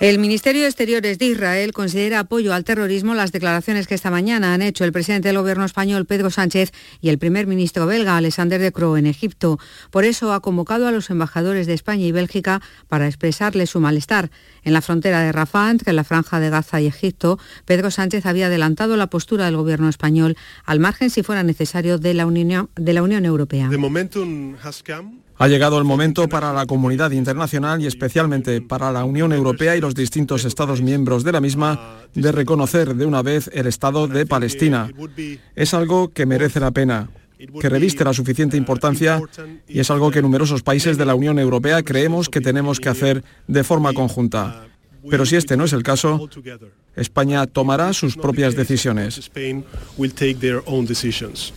El Ministerio de Exteriores de Israel considera apoyo al terrorismo las declaraciones que esta mañana han hecho el presidente del gobierno español Pedro Sánchez y el primer ministro belga Alexander De Croo en Egipto. Por eso ha convocado a los embajadores de España y Bélgica para expresarles su malestar. En la frontera de Rafah, entre la franja de Gaza y Egipto, Pedro Sánchez había adelantado la postura del gobierno español al margen, si fuera necesario, de la Unión, de la Unión Europea. Ha llegado el momento para la comunidad internacional y especialmente para la Unión Europea y los distintos Estados miembros de la misma de reconocer de una vez el Estado de Palestina. Es algo que merece la pena que reviste la suficiente importancia y es algo que numerosos países de la Unión Europea creemos que tenemos que hacer de forma conjunta. Pero si este no es el caso, España tomará sus propias decisiones.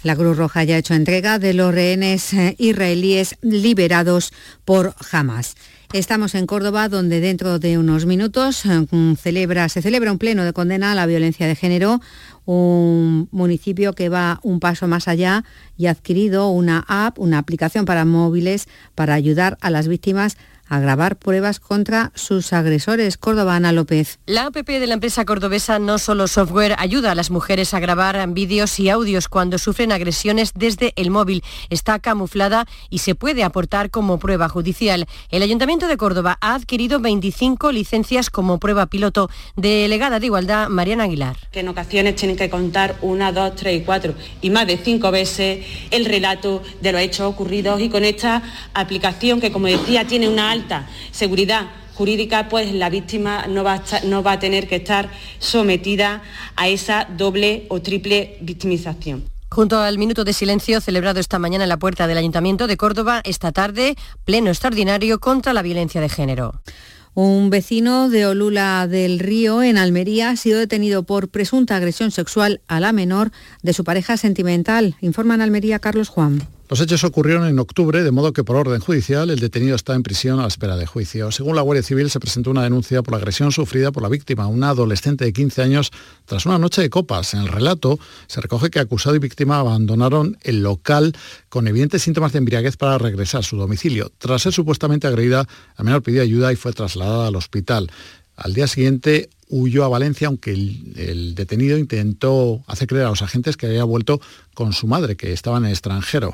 La Cruz Roja ya ha hecho entrega de los rehenes eh, israelíes liberados por Hamas. Estamos en Córdoba, donde dentro de unos minutos eh, celebra, se celebra un pleno de condena a la violencia de género, un municipio que va un paso más allá y ha adquirido una app, una aplicación para móviles para ayudar a las víctimas a grabar pruebas contra sus agresores. Córdoba, Ana López. La app de la empresa cordobesa No Solo Software ayuda a las mujeres a grabar vídeos y audios cuando sufren agresiones desde el móvil. Está camuflada y se puede aportar como prueba judicial. El Ayuntamiento de Córdoba ha adquirido 25 licencias como prueba piloto. Delegada de Igualdad, Mariana Aguilar. Que en ocasiones tienen que contar una, dos, tres y cuatro y más de cinco veces el relato de los hechos ocurridos y con esta aplicación que, como decía, tiene una alta seguridad jurídica, pues la víctima no va, a no va a tener que estar sometida a esa doble o triple victimización. Junto al minuto de silencio celebrado esta mañana en la puerta del Ayuntamiento de Córdoba, esta tarde, pleno extraordinario contra la violencia de género. Un vecino de Olula del Río, en Almería, ha sido detenido por presunta agresión sexual a la menor de su pareja sentimental. Informa en Almería Carlos Juan. Los hechos ocurrieron en octubre, de modo que por orden judicial el detenido está en prisión a la espera de juicio. Según la Guardia Civil, se presentó una denuncia por la agresión sufrida por la víctima, una adolescente de 15 años, tras una noche de copas. En el relato se recoge que acusado y víctima abandonaron el local con evidentes síntomas de embriaguez para regresar a su domicilio. Tras ser supuestamente agredida, la menor pidió ayuda y fue trasladada al hospital. Al día siguiente huyó a Valencia, aunque el, el, detenido intentó hacer creer a los agentes que había vuelto con su madre, que estaba en el extranjero.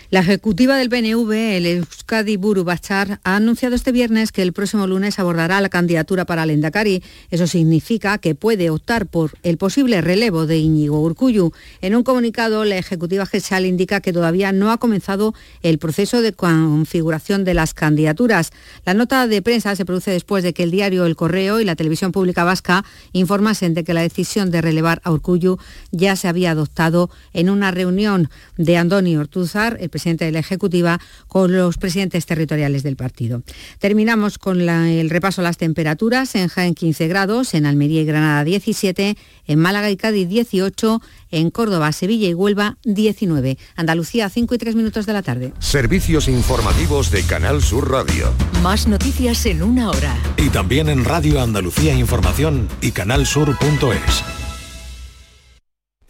La ejecutiva del PNV, el Euskadi Buru Bachar, ha anunciado este viernes que el próximo lunes abordará la candidatura para el Endacari. Eso significa que puede optar por el posible relevo de Íñigo Urcuyu. En un comunicado, la ejecutiva GESAL indica que todavía no ha comenzado el proceso de configuración de las candidaturas. La nota de prensa se produce después de que el diario El Correo y la televisión pública vasca informasen de que la decisión de relevar a Urcuyu ya se había adoptado en una reunión de Andoni Ortúzar, el presidente de la Ejecutiva, con los presidentes territoriales del partido. Terminamos con la, el repaso a las temperaturas. En Jaén 15 grados, en Almería y Granada 17, en Málaga y Cádiz 18, en Córdoba, Sevilla y Huelva 19. Andalucía 5 y 3 minutos de la tarde. Servicios informativos de Canal Sur Radio. Más noticias en una hora. Y también en Radio Andalucía Información y canalsur.es.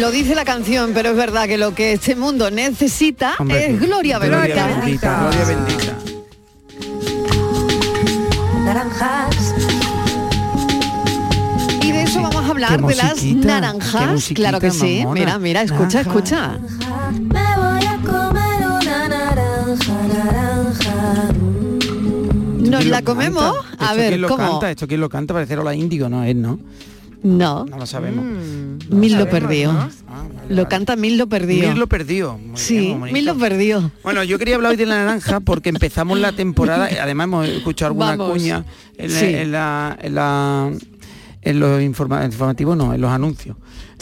Lo dice la canción, pero es verdad que lo que este mundo necesita Hombre, es gloria bendita. Gloria bendita, gloria bendita. Naranjas. Y de eso vamos a hablar, de las naranjas. Claro que sí. mamona. Mira, mira, escucha, Naranja. escucha. Me voy a comer una naranja, naranja. ¿Nos ¿Quién la comemos? canta? A ¿Esto ver, ¿quién lo ¿cómo? canta? ¿Esto quién lo canta? Parece la Índigo, no es, ¿no? No. No lo sabemos. Mil lo perdió. ¿no? Lo canta Mil lo perdió. Mil lo perdió. Muy bien, Sí. Mil lo perdió. Bueno, yo quería hablar hoy de la naranja porque empezamos la temporada, además hemos escuchado alguna Vamos. cuña en, la- Sí. en la, en la- en los informa- informativos, no, en los anuncios,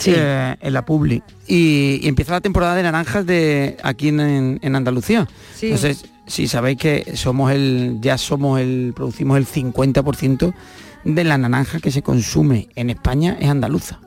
eh, en la publi. Y, y empieza la temporada de naranjas de aquí en, en- en Andalucía. Sí. Entonces, si sabéis que somos el, ya somos el, producimos el 50% de la naranja que se consume en España es andaluza.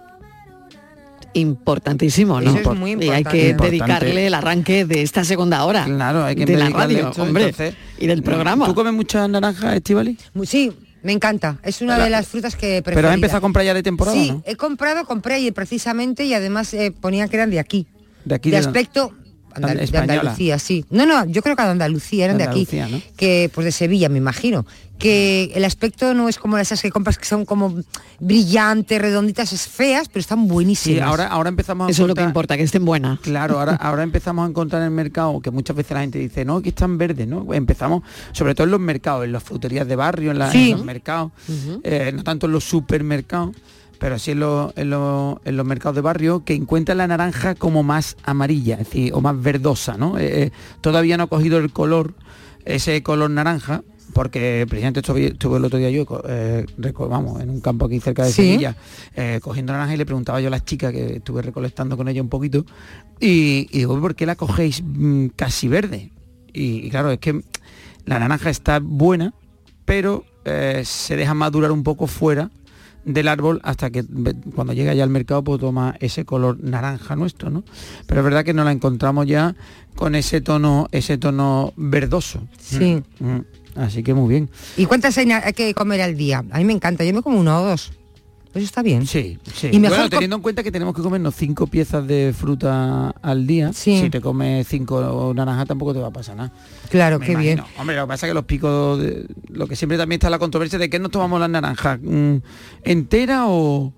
Importantísimo, ¿no? Eso es muy y hay que Importante. dedicarle el arranque de esta segunda hora. Claro, hay que de la dedicarle radio, esto, hombre, entonces, y del programa. ¿Tú comes muchas naranjas, Estivali? Sí, me encanta. Es una Pero- de las frutas que prefiero. Pero has empezado a comprar ya de temporada, Sí, ¿no? he comprado, compré ayer precisamente y además eh, ponían que eran de aquí. De aquí de de- aspecto andal- de. Andalucía, sí. No, no, yo creo que de Andalucía, eran De de, aquí. Que, pues de Sevilla, me imagino. Que el aspecto no es como esas que compras que son como brillantes, redonditas, es feas, pero están buenísimas. Sí, ahora, ahora empezamos a Eso es lo que importa, que estén buenas. Claro, ahora, ahora empezamos a encontrar en el mercado, que muchas veces la gente dice, no, que están verdes, ¿no? Empezamos, sobre todo en los mercados, en las fruterías de barrio, en, la- Sí. en los mercados, eh, no tanto en los supermercados, pero sí en los, en, los, en los mercados de barrio, que encuentran la naranja como más amarilla, es decir, o más verdosa, ¿no? Eh, eh, todavía no ha cogido el color, ese color naranja, porque precisamente estuve, estuve el otro día yo, eh, vamos, en un campo aquí cerca de Sí. Sevilla, eh, cogiendo naranja y le preguntaba yo a las chicas que estuve recolectando con ella un poquito y, y digo, ¿por qué la cogéis mm, casi verde? Y, y claro, es que la naranja está buena, pero eh, se deja madurar un poco fuera del árbol hasta que cuando llega ya al mercado pues toma ese color naranja nuestro, ¿no? Pero es verdad que nos la encontramos ya con ese tono, ese tono verdoso. Sí. Mm, mm. Así que muy bien. ¿Y cuántas hay que comer al día? A mí me encanta, yo me como uno o dos. Eso está bien. Sí, sí. Y mejor bueno, teniendo en cuenta que tenemos que comernos cinco piezas de fruta al día, Sí. si te comes cinco naranjas tampoco te va a pasar nada. Claro, Me qué bien. Hombre, lo que pasa es que los picos, de- lo que siempre también está la controversia de que nos tomamos las naranjas, mm, entera o,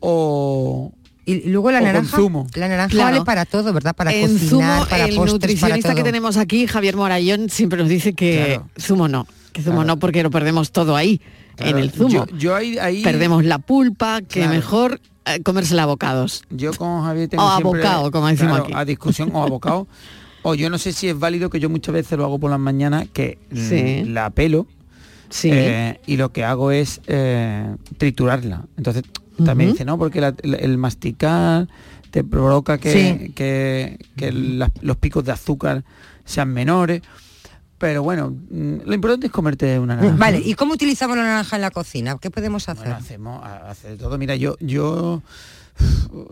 o y luego la o naranja, zumo. la naranja Claro. vale para todo, ¿verdad? Para en cocinar, zumo, para el postres, para nutricionista todo. que tenemos aquí, Javier Morayón, siempre nos dice que Claro. zumo no, que zumo Claro. no porque lo perdemos todo ahí, Claro, en el zumo. Yo, yo ahí, ahí- Perdemos la pulpa, que Claro. mejor eh, comérsela a bocados. Yo con Javier tengo O siempre, abocado, como decimos claro, aquí. a discusión o abocado. o yo no sé si es válido que yo muchas veces lo hago por las mañanas, que Sí. la pelo Sí. eh, y lo que hago es eh, triturarla. Entonces también dice, no, porque la- el, el masticar te provoca que, Sí. que, que las- los picos de azúcar sean menores. Pero bueno, mm, lo importante es comerte una naranja. Vale, ¿y cómo utilizamos la naranja en la cocina? ¿Qué podemos hacer? Bueno, hacemos ha- hace de todo. Mira, yo, yo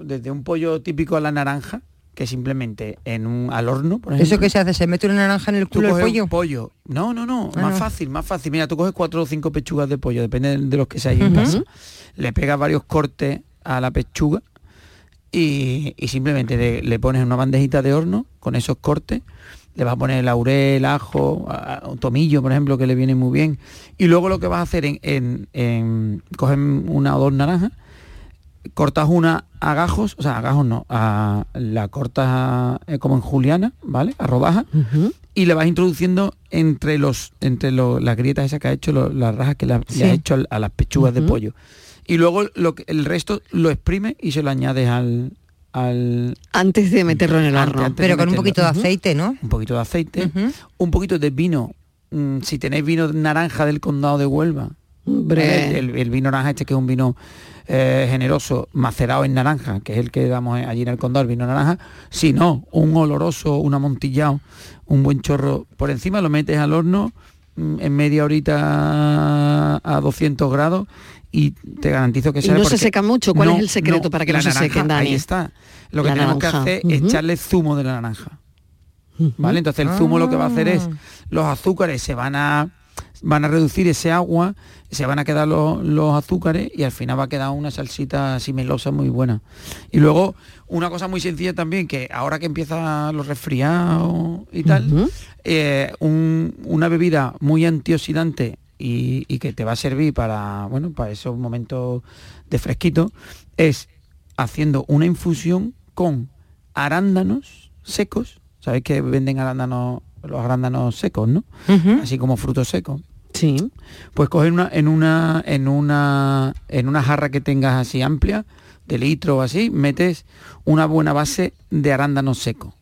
desde un pollo típico a la naranja, que simplemente en un al horno, por ejemplo. ¿Eso qué se hace? ¿Se mete una naranja en el culo del pollo? un pollo. No, no, no, Ah, más no. fácil, más fácil. Mira, tú coges cuatro o cinco pechugas de pollo, depende de los que seáis en Ujú. casa. Le pegas varios cortes a la pechuga y, y simplemente le, le pones en una bandejita de horno con esos cortes. Le vas a poner laurel, ajo, a- a- un tomillo, por ejemplo, que le viene muy bien. Y luego lo que vas a hacer en, en, en- coges una o dos naranjas, cortas una a gajos, o sea, a gajos no, a, la cortas eh, como en juliana, ¿vale? A rodajas y le vas introduciendo entre los entre lo- las grietas esas que ha hecho, lo- las rajas que le, Sí. le ha hecho a las pechugas de pollo. Y luego lo que, el resto lo exprime y se lo añades al... al Antes de meterlo en el Antes, horno. antes Pero con un poquito de aceite, ¿no? Un poquito de aceite, un poquito de vino. mm, si tenéis vino naranja del condado de Huelva, el, el vino naranja este que es un vino eh, generoso, macerado en naranja, que es el que damos allí en el condado, el vino naranja, si no, un oloroso, un amontillado, un buen chorro por encima, lo metes al horno mm, en media horita a 200 grados y te garantizo que Y sabe no se seca mucho. ¿Cuál es el secreto para que no se sequen, Dani? Ahí está. Lo que La tenemos que hacer es echarle zumo de la naranja. ¿Vale? Entonces el zumo lo que va a hacer es Ah. los azúcares se van a van a reducir ese agua, se van a quedar los, los azúcares y al final va a quedar una salsita así melosa muy buena. Y luego una cosa muy sencilla también, que ahora que empiezan los resfriados y tal, eh, un- una bebida muy antioxidante y, y que te va a servir para, bueno, para esos momentos de fresquito, es haciendo una infusión con arándanos secos. Sabéis que venden arándanos, los arándanos secos, ¿no? Así como frutos secos. Sí. Pues coger una, en una, en una, en una jarra que tengas así amplia, de litro o así, metes una buena base de arándano seco.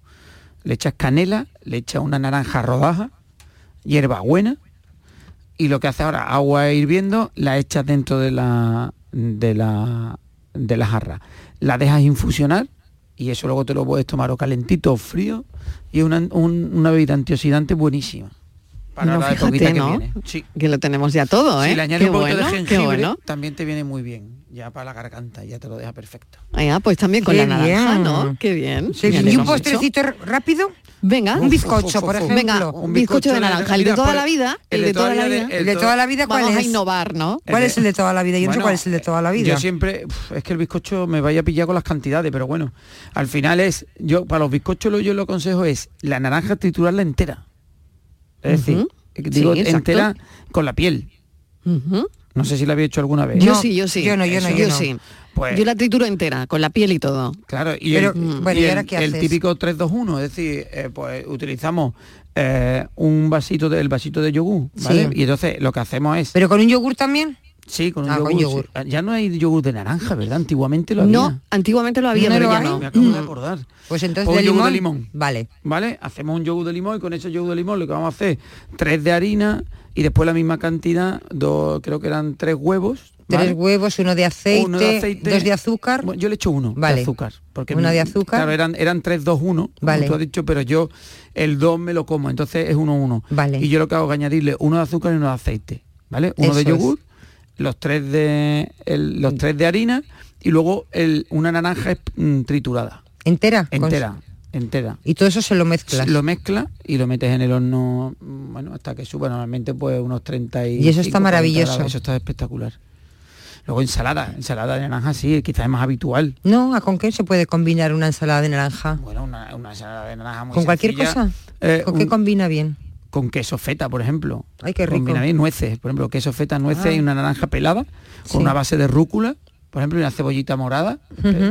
Le echas canela, le echas una naranja rodaja, hierbabuena, y lo que hace ahora, agua hirviendo, la echas dentro de la, de la, de la jarra. La dejas infusionar y eso luego te lo puedes tomar o calentito o frío y es una, un- una bebida antioxidante buenísima. Para No, la fíjate, que ¿no? viene. Sí. Que lo tenemos ya todo, ¿eh? Si le añades Qué un poquito bueno, de qué jengibre, bueno. también te viene muy bien. Ya para la garganta, ya te lo deja perfecto. Ah, pues también con Qué la naranja, bien. ¿no? Qué bien. Sí, ¿Y un postrecito rápido? Venga. Un bizcocho, por ejemplo. Venga, un bizcocho de naranja. El de toda pues, la vida. El de toda la vida. ¿El de toda la vida cuál Vamos a es? innovar, ¿no? ¿Cuál es el de toda la vida? Yo no sé Bueno, cuál es el de toda la vida. Yo siempre, es que el bizcocho me vaya a pillar con las cantidades, pero bueno, al final es, yo para los bizcochos lo yo lo aconsejo es la naranja triturarla entera. Es decir, eh, digo entera con la piel. No sé si la había hecho alguna vez. Yo sí, yo sí. yo no, yo no, yo sí. Pues- yo la trituro entera, con la piel y todo. Claro, y Pero, el, mm, bueno, y ¿y el- ahora qué el haces? típico 3-2-1, es decir, eh, pues utilizamos eh, un vasito del vasito de yogur, ¿vale? Sí. Y entonces lo que hacemos es ¿Pero con un yogur también? Sí, con un Ah, con yogur. sí. Ya no hay yogur de naranja, ¿verdad? Antiguamente lo había. No, antiguamente lo había, ¿No pero lo ya hay? no. Me acabo de acordar. Pues entonces de yogur limón. de limón. Vale. ¿Vale? Hacemos un yogur de limón y con ese yogur de limón lo que vamos a hacer, tres de harina y después la misma cantidad, dos, creo que eran tres huevos. ¿Vale? Tres huevos, uno de aceite, Uno de aceite. dos de azúcar. Bueno, yo le echo uno Vale. de azúcar. Porque Uno mi- de azúcar. Claro, eran, eran 3, 2, 1, Vale. como tú has dicho, pero yo el 2 me lo como, entonces es 1, 1. Vale. Y yo lo que hago es añadirle uno de azúcar y uno de aceite. ¿Vale? Uno de es. yogur, los tres de el- los tres de harina y luego el, una naranja mm, triturada. ¿Entera? Con- Entera. Entera. Y todo eso se lo mezclas. Lo mezcla y lo metes en el horno, mm, bueno, hasta que suba normalmente pues unos 30 y Y eso está maravilloso. Eso está espectacular. Luego ensalada, ensalada de naranja sí, quizás es más habitual. No, ¿a con qué se puede combinar una ensalada de naranja? Bueno, una, una ensalada de naranja muy ¿Con cualquier cosa? Eh, ¿Con qué combina bien? con queso feta, por ejemplo. Ay, qué rico. Combina bien nueces, por ejemplo, queso feta, nueces Ah. y una naranja pelada Sí. con una base de rúcula, por ejemplo, y una cebollita morada.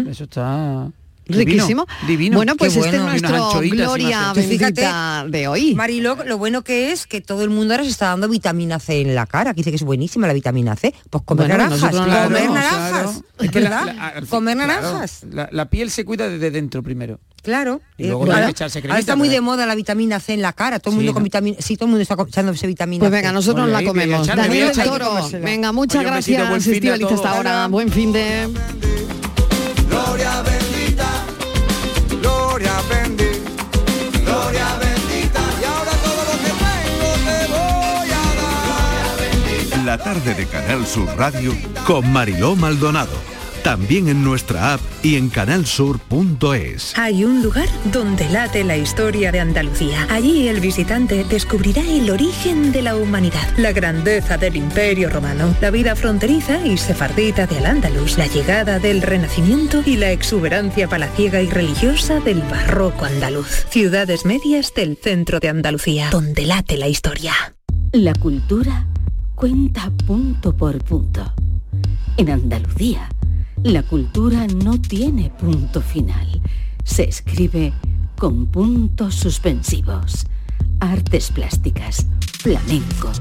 Eso está Riquísimo. Divino. Bueno, pues Qué este es nuestro Gloria. Bendita de hoy. Mariló, lo bueno que es que todo el mundo ahora se está dando vitamina C en la cara, que dice que es buenísima la vitamina C. Pues comer Bueno, naranjas, no comer naranjas, Es que la- ¿verdad? la- al fin- comer claro, naranjas. la, la piel se cuida desde dentro primero. Claro. Y Eh, luego claro. hay que echarse Ahora está muy de moda la vitamina C en la cara, todo el Sí, mundo con ¿no? vitamina, sí, todo el mundo está echándose vitamina Pues venga, nosotros Oye, la comemos. Daniel. Toro, venga, muchas Oye, gracias, Estivaliz, hasta ahora. Buen fin de... Gloria La tarde de Canal Sur Radio con Mariló Maldonado. También en nuestra app y en canalsur.es. Hay un lugar donde late la historia de Andalucía. Allí el visitante descubrirá el origen de la humanidad, la grandeza del imperio romano, la vida fronteriza y sefardita de Al-Ándalus, la llegada del Renacimiento y la exuberancia palaciega y religiosa del barroco andaluz. Ciudades medias del centro de Andalucía, donde late la historia. La cultura cuenta punto por punto. En Andalucía, la cultura no tiene punto final. Se escribe con puntos suspensivos. Artes plásticas, flamenco,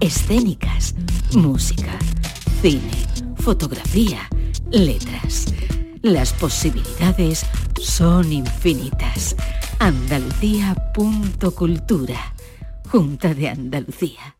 escénicas, música, cine, fotografía, letras. Las posibilidades son infinitas. Andalucía.cultura. Junta de Andalucía.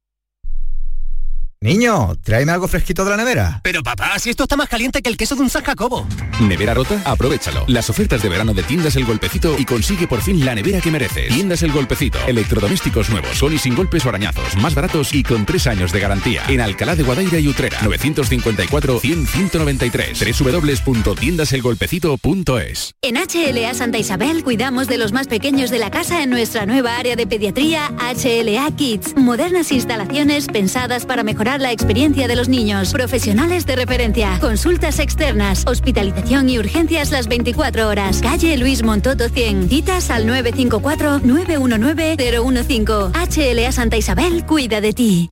Niño, tráeme algo fresquito de la nevera. Pero papá, si esto está más caliente que el queso de un San Jacobo. ¿Nevera rota? Aprovechalo. Las ofertas de verano de Tiendas El Golpecito y consigue por fin la nevera que mereces. Tiendas El Golpecito. Electrodomésticos nuevos, con y sin golpes o arañazos, más baratos y con tres años de garantía. En Alcalá de Guadaira y Utrera. 954-100-193. www.tiendaselgolpecito.es En HLA Santa Isabel cuidamos de los más pequeños de la casa en nuestra nueva área de pediatría HLA Kids. Modernas instalaciones pensadas para mejorar la experiencia de los niños. Profesionales de referencia, consultas externas, hospitalización y urgencias las 24 horas. Calle Luis Montoto 100. Citas al 954-919-015. HLA Santa Isabel cuida de ti.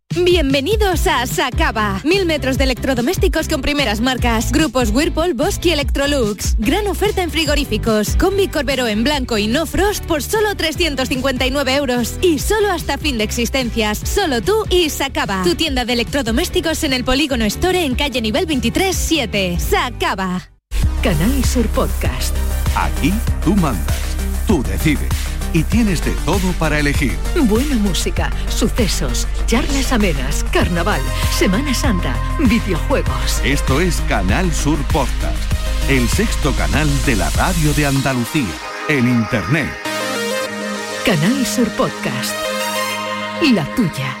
Bienvenidos a Sacaba. Mil metros de electrodomésticos con primeras marcas. Grupos Whirlpool, Bosque y Electrolux. Gran oferta en frigoríficos. Combi Corbero en blanco y no frost por solo 359 euros. Y solo hasta fin de existencias. Solo tú y Sacaba. Tu tienda de electrodomésticos en el Polígono Store en calle nivel 23 7. Sacaba. Canal Sur Podcast. Aquí tú mandas, tú decides y tienes de todo para elegir. Buena música, sucesos, charlas amenas, carnaval, Semana Santa, videojuegos. Esto es Canal Sur Podcast, el sexto canal de la radio de Andalucía, en Internet. Canal Sur Podcast. La tuya.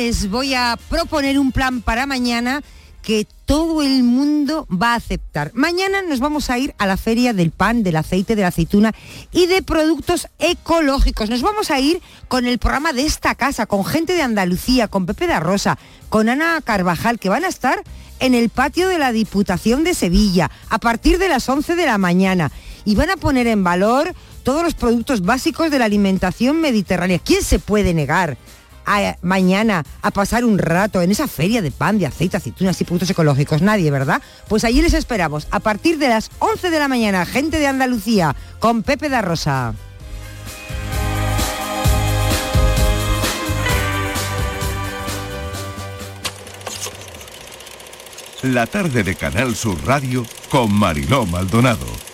Les voy a proponer un plan para mañana que todo el mundo va a aceptar. Mañana nos vamos a ir a la feria del pan, del aceite, de la aceituna y de productos ecológicos. Nos vamos a ir con el programa de esta casa, con gente de Andalucía, con Pepe da Rosa, con Ana Carvajal, que van a estar en el patio de la Diputación de Sevilla a partir de las 11 de la mañana y van a poner en valor todos los productos básicos de la alimentación mediterránea. ¿Quién se puede negar? Mañana a pasar un rato en esa feria de pan, de aceite, aceitunas y productos ecológicos. Nadie, ¿verdad? Pues allí les esperamos a partir de las 11 de la mañana, gente de Andalucía, con Pepe da Rosa. La tarde de Canal Sur Radio con Mariló Maldonado.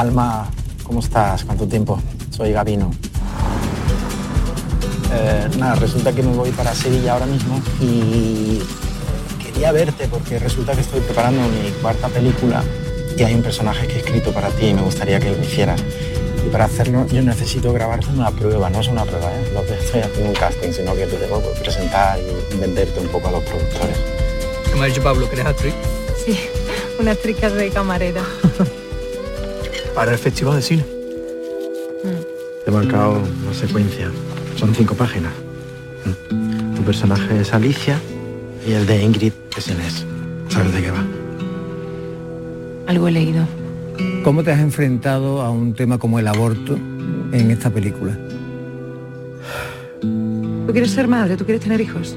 Alma, ¿cómo estás? ¿Cuánto tiempo? Soy Gabino. Eh, nada, resulta que me voy para Sevilla ahora mismo y quería verte porque resulta que estoy preparando mi cuarta película y hay un personaje que he escrito para ti y me gustaría que lo hicieras. Y para hacerlo yo necesito grabarte una prueba, no es una prueba, ¿eh? no te estoy haciendo un casting, sino que te tengo que presentar y venderte un poco a los productores. ¿Qué me ha dicho Pablo? ¿Que eres actriz? Sí, una actriz que de camarera. Para el Festival de Cine. Te he marcado una secuencia. Son cinco páginas. Mm. Tu personaje es Alicia y el de Ingrid es Inés. ¿Sabes de qué va? Algo he leído. ¿Cómo te has enfrentado a un tema como el aborto en esta película? ¿Tú quieres ser madre? ¿Tú quieres tener hijos?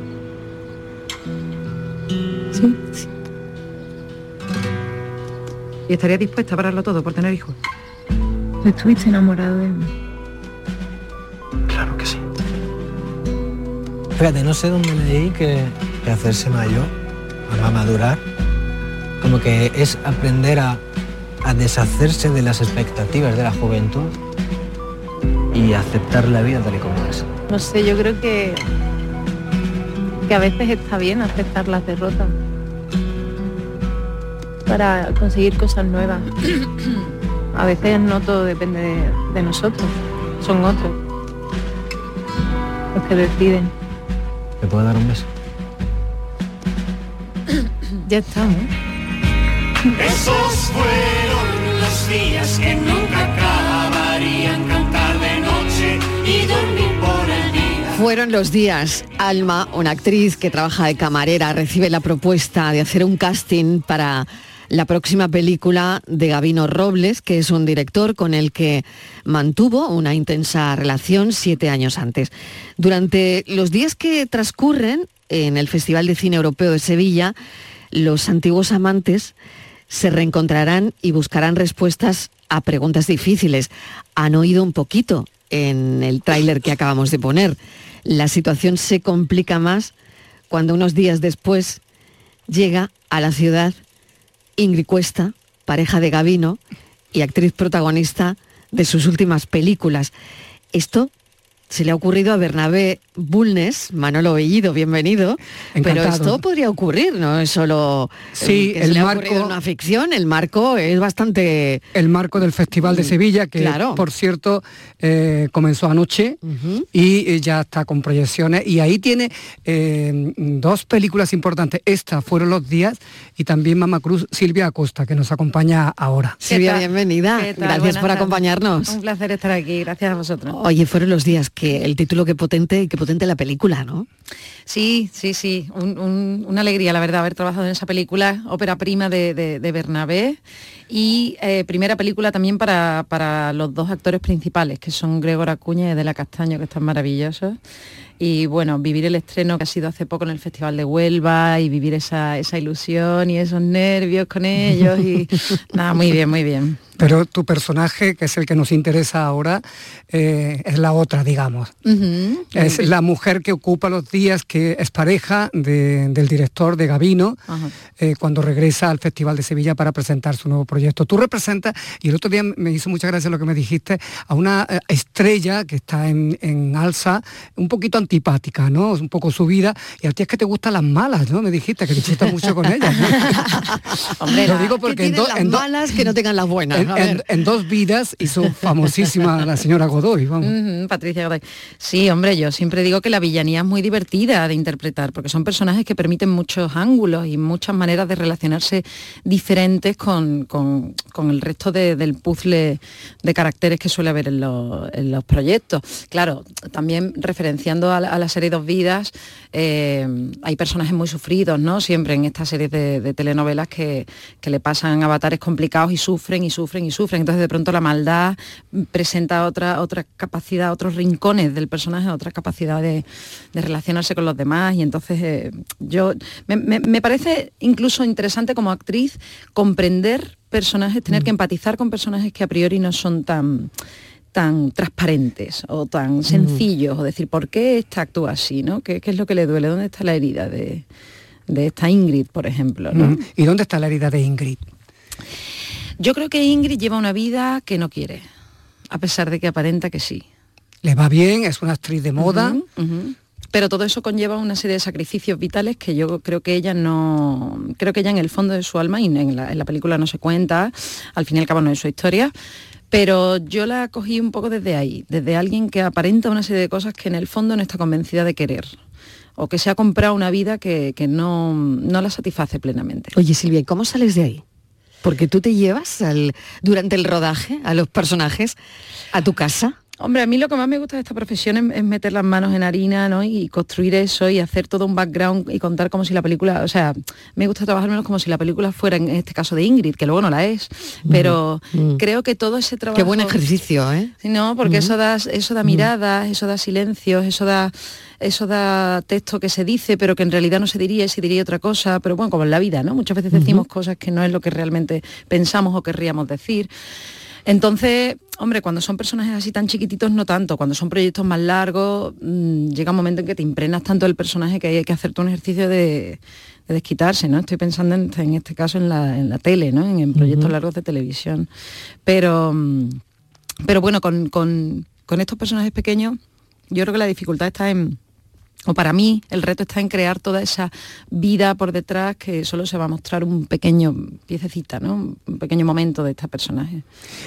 ¿Y estarías dispuesta a pararlo todo por tener hijos? Estuviste enamorado de mí. Claro que sí. Fíjate, no sé dónde leí que, que hacerse mayor, a madurar, como que es aprender a, a deshacerse de las expectativas de la juventud y aceptar la vida tal y como es. No sé, yo creo que que a veces está bien aceptar las derrotas para conseguir cosas nuevas. A veces no todo depende de, de nosotros, son otros los que deciden. ¿Me puedo dar un beso? Ya estamos. Esos fueron los días que nunca acabarían cantar de noche y dormir por el día. Fueron los días. Alma, una actriz que trabaja de camarera, recibe la propuesta de hacer un casting para la próxima película de Gavino Robles, que es un director con el que mantuvo una intensa relación siete años antes. Durante los días que transcurren en el Festival de Cine Europeo de Sevilla, los antiguos amantes se reencontrarán y buscarán respuestas a preguntas difíciles. Han oído un poquito en el tráiler que acabamos de poner. La situación se complica más cuando unos días después llega a la ciudad Ingrid Cuesta, pareja de Gavino y actriz protagonista de sus últimas películas. Esto se le ha ocurrido a Bernabé Bulnes, Manolo Bellido, bienvenido. Pero esto podría ocurrir, no es solo eh, Sí, se el le ha marco- ocurrido una ficción, el marco es bastante... El marco del Festival de Sevilla, que Claro. por cierto eh, comenzó anoche y eh, ya está con proyecciones. Y ahí tiene eh, dos películas importantes. Esta fueron los días y también Mama Cruz Silvia Acosta, que nos acompaña ahora. Silvia, bienvenida. Gracias Buenas por tardes. acompañarnos. Un placer estar aquí, gracias a vosotros. Oye, fueron los días que el título que potente, que potente la película, ¿no? Sí, sí, sí, un- un- una alegría, la verdad, haber trabajado en esa película, ópera prima de, de- de Bernabé y eh, primera película también para, para los dos actores principales, que son Gregor Acuña y Adela Castaño, que están maravillosos. Y bueno, vivir el estreno que ha sido hace poco en el Festival de Huelva y vivir esa, esa ilusión y esos nervios con ellos y nada, muy bien, muy bien. Pero tu personaje, que es el que nos interesa ahora, eh, es la otra, digamos. Es la mujer que ocupa los días, que es pareja de- del director de Gavino, Ajá. eh, cuando regresa al Festival de Sevilla para presentar su nuevo proyecto. Tú representas, y el otro día me hizo mucha gracia lo que me dijiste, a una eh, estrella que está en, en alza, un poquito antipática, ¿no? Un poco subida, y a ti es que te gustan las malas, ¿no? Me dijiste que disfrutas mucho con ellas. ¿no? Hombre, Lo digo que porque en, do- las en do- malas que no tengan las buenas. en- dos vidas hizo famosísima la señora Godoy, vamos. Patricia Godoy. Sí, hombre, yo siempre digo que la villanía es muy divertida de interpretar, porque son personajes que permiten muchos ángulos y muchas maneras de relacionarse diferentes con, con- con el resto de- del puzzle de caracteres que suele haber en, los- proyectos. Claro, también referenciando a la, serie Dos Vidas, eh, hay personajes muy sufridos, ¿no? Siempre en estas series de, telenovelas que, que le pasan avatares complicados y sufren y sufren y sufren. Entonces de pronto la maldad presenta otra, otra capacidad, otros rincones del personaje, otra capacidad de, relacionarse con los demás. Y entonces eh, yo me parece incluso interesante como actriz comprender personajes, tener que empatizar con personajes que a priori no son tan tan transparentes o tan sencillos, o decir, ¿por qué esta actúa así? ¿no? ¿Qué, qué es lo que le duele? ¿Dónde está la herida de, de esta Ingrid, por ejemplo? ¿no? Mm. ¿Y dónde está la herida de Ingrid? Yo creo que Ingrid lleva una vida que no quiere, a pesar de que aparenta que sí. Le va bien, es una actriz de moda. Pero todo eso conlleva una serie de sacrificios vitales que yo creo que ella no, creo que ella en el fondo de su alma y en la, película no se cuenta, al fin y al cabo no es su historia, pero yo la cogí un poco desde ahí, desde alguien que aparenta una serie de cosas que en el fondo no está convencida de querer o que se ha comprado una vida que, que no, no la satisface plenamente. Oye Silvia, ¿y cómo sales de ahí? Porque tú te llevas durante el rodaje a los personajes a tu casa. Hombre, a mí lo que más me gusta de esta profesión es, es meter las manos en harina, ¿no? Y construir eso y hacer todo un background y contar como si la película, o sea, me gusta trabajar menos como si la película fuera en este caso de Ingrid, que luego no la es, pero Mm. creo que todo ese trabajo Qué buen ejercicio, ¿eh? No, porque eso da eso da miradas, eso da silencios, eso da eso da texto que se dice, pero que en realidad no se diría se diría otra cosa, pero bueno, como en la vida, ¿no? Muchas veces decimos cosas que no es lo que realmente pensamos o querríamos decir. Entonces, hombre, cuando son personajes así tan chiquititos, no tanto. Cuando son proyectos más largos, mm, llega un momento en que te impregnas tanto del personaje que hay que hacerte un ejercicio de, de desquitarse, ¿no? Estoy pensando en, en este caso en la, en la tele, ¿no? En, en proyectos largos de televisión. Pero, mm, pero bueno, con, con- con estos personajes pequeños, yo creo que la dificultad está en, o para mí el reto está en crear toda esa vida por detrás que solo se va a mostrar un pequeño piececita, ¿no? un pequeño momento de este personaje.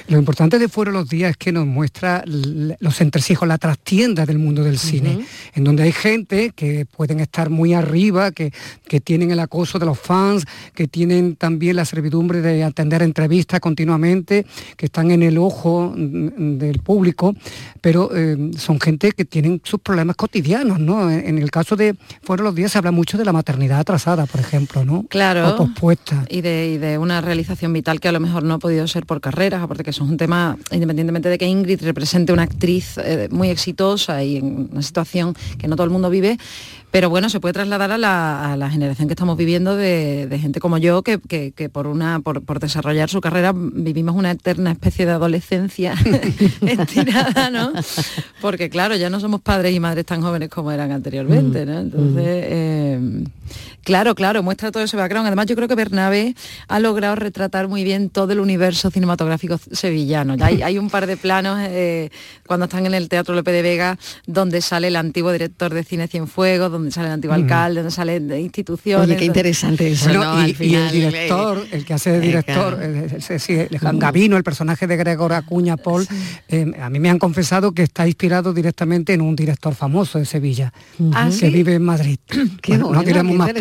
Lo importante de Fuera los Días es que nos muestra los entresijos, la trastienda del mundo del cine, en donde hay gente que pueden estar muy arriba, que, que tienen el acoso de los fans, que tienen también la servidumbre de atender entrevistas continuamente, que están en el ojo mm, del público, pero eh, son gente que tienen sus problemas cotidianos, ¿no? En el caso de Fueron los días se habla mucho de la maternidad atrasada, por ejemplo, ¿no? Claro. O pospuesta. Y de, de una realización vital que a lo mejor no ha podido ser por carreras, aparte que eso es un tema, independientemente de que Ingrid represente una actriz eh, muy exitosa y en una situación que no todo el mundo vive, pero bueno, se puede trasladar a la, generación que estamos viviendo de, gente como yo, que, por, una, por, desarrollar su carrera vivimos una eterna especie de adolescencia estirada, ¿no? Porque claro, ya no somos padres y madres tan jóvenes como eran anteriormente, ¿no? Mm, Entonces, mm. eh, Claro, claro, muestra todo ese background. Además, yo creo que Bernabé ha logrado retratar muy bien todo el universo cinematográfico sevillano. Hay, hay un par de planos eh, cuando están en el Teatro López de Vega, donde sale el antiguo director de Cine Cienfuegos, donde sale el antiguo alcalde, donde sale de instituciones. Oye, qué interesante eso, y, el director, el que hace de director, el, Gavino, el personaje de Gregor Acuña Paul, eh, a mí me han confesado que está inspirado directamente en un director famoso de Sevilla, ¿Ah, que vive en Madrid. Qué no diremos más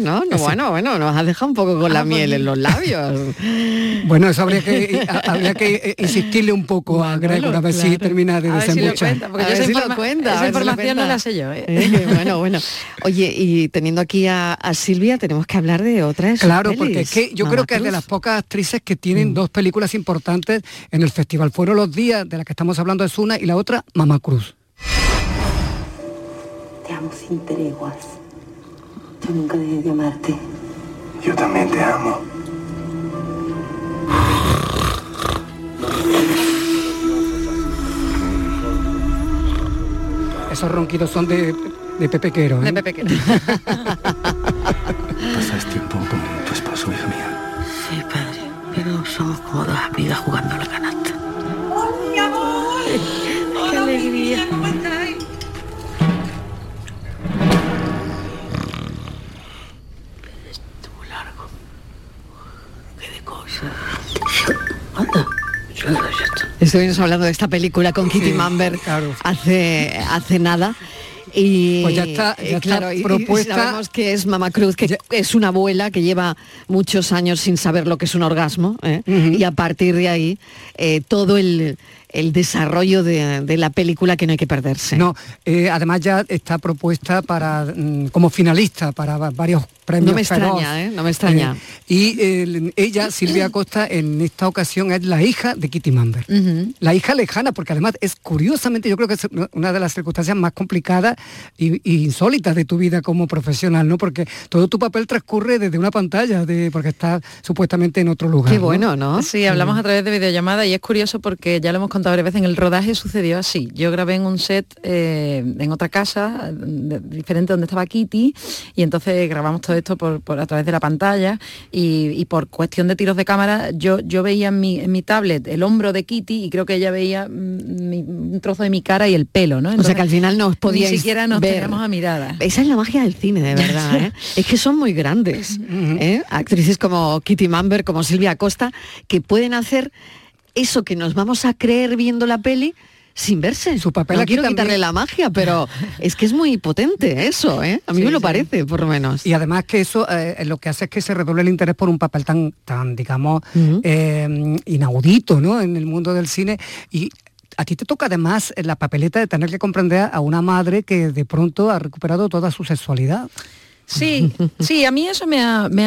¿no? Bueno, bueno, nos has dejado un poco con la ah, miel en los labios. bueno, eso habría que, habría que eh, insistirle un poco a Gregor a ver si termina de desembuchar. porque esa, información no la sé yo. ¿eh? Eh, bueno, bueno. Oye, y teniendo aquí a, Silvia, tenemos que hablar de otras Claro, porque es que yo creo que es de las pocas actrices que tienen mm. dos películas importantes en el festival. Fueron los días de las que estamos hablando es una y la otra, Mamá Cruz. Te amo sin treguas. Yo nunca dejé de amarte. Yo también te amo. Esos ronquidos son de, de Pepe Quero. ¿eh? De Pepe Quero. ¿Pasas tiempo con tu esposo, hija mía? Sí, padre. Pero somos como dos amigas jugando a la canasta. ¡Oh, mi amor! ¡Qué alegría! Estuvimos hablando de esta película con Kitty Mamber hace, hace nada. Y pues ya está, ya claro, propuesta. sabemos que es Mama Cruz, que es una abuela que lleva muchos años sin saber lo que es un orgasmo, ¿eh? y a partir de ahí eh, todo el, el desarrollo de, la película que no hay que perderse. No, eh, además ya está propuesta para mm, como finalista para varios premios. No me extraña, ¿eh? No me extraña. Eh, y ella, Silvia Costa, en esta ocasión es la hija de Kitty Mamber. La hija lejana, porque además es curiosamente, yo creo que es una de las circunstancias más complicadas y, insólitas de tu vida como profesional, ¿no? Porque todo tu papel transcurre desde una pantalla, de, porque está supuestamente en otro lugar. Qué bueno, ¿no? Sí, hablamos a través de videollamada y es curioso porque ya lo hemos contado varias veces, en el rodaje sucedió así. Yo grabé en un set eh, en otra casa, diferente donde estaba Kitty, y entonces grabamos todo esto por, a través de la pantalla y, por cuestión de tiros de cámara yo, yo veía en mi, en mi tablet el hombro de Kitty y creo que ella veía mm, un trozo de mi cara y el pelo, ¿no? o sea que al final no os podíais Ni siquiera nos ver. a mirada. Esa es la magia del cine, de verdad. ¿eh? es que son muy grandes. ¿eh? Actrices como Kitty Mamber, como Silvia Costa, que pueden hacer eso que nos vamos a creer viendo la peli sin verse. Su papel no quiero quitarle la magia, pero es que es muy potente eso, ¿eh? A mí me lo parece, por lo menos. Y además que eso eh, lo que hace es que se redoble el interés por un papel tan, tan digamos, eh, inaudito, ¿no? En el mundo del cine. Y a ti te toca además la papeleta de tener que comprender a una madre que de pronto ha recuperado toda su sexualidad. Sí, sí, a mí eso me, ha, me,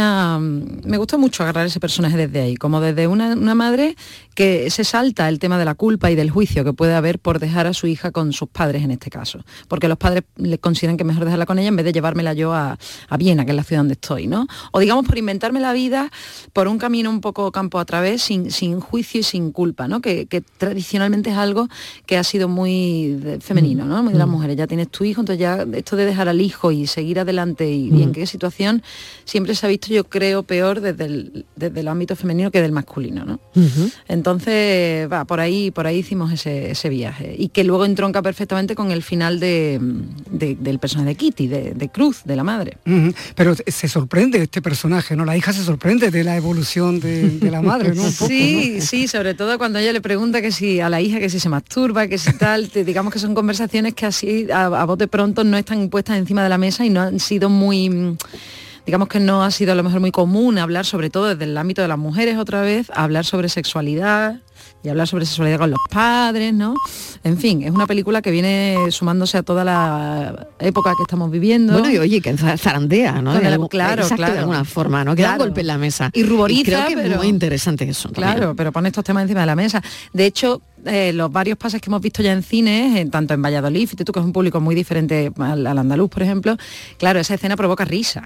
me gustó mucho agarrar ese personaje desde ahí, como desde una, una, madre que se salta el tema de la culpa y del juicio que puede haber por dejar a su hija con sus padres en este caso, porque los padres le consideran que es mejor dejarla con ella en vez de llevármela yo a, Viena, que es la ciudad donde estoy, ¿no? O digamos por inventarme la vida por un camino un poco campo a través, sin, sin juicio y sin culpa, ¿no? Que, tradicionalmente es algo que ha sido muy femenino, ¿no? Muy de las mm. mujeres, ya tienes tu hijo, entonces ya esto de dejar al hijo y seguir adelante y y en qué situación siempre se ha visto, yo creo, peor desde el, desde el ámbito femenino que del masculino, ¿no? Entonces, va, por ahí, por ahí hicimos ese, ese viaje. Y que luego entronca perfectamente con el final de, de- del personaje de Kitty, de, de Cruz, de la madre. Pero se sorprende este personaje, ¿no? La hija se sorprende de la evolución de, la madre, ¿no? Un poco, sí, sí, sobre todo cuando ella le pregunta que si a la hija que si se masturba, que si tal, te- digamos que son conversaciones que así a, a bote pronto no están puestas encima de la mesa y no han sido muy mm, digamos que no ha sido a lo mejor muy común hablar sobre todo desde el ámbito de las mujeres otra vez, hablar sobre sexualidad y hablar sobre sexualidad con los padres, ¿no? En fin, es una película que viene sumándose a toda la época que estamos viviendo. Bueno, y oye, que za- zarandea, ¿no? De algún- claro, exacto, claro. de alguna forma, ¿no? Que da un golpe en la mesa. Y ruboriza, creo que es muy interesante eso. también. Claro, pero pone estos temas encima de la mesa. De hecho, eh, los varios pases que hemos visto ya en cines, en- tanto en Valladolid, fíjate tú que es un público muy diferente al, al andaluz, por ejemplo, claro, esa escena provoca risa.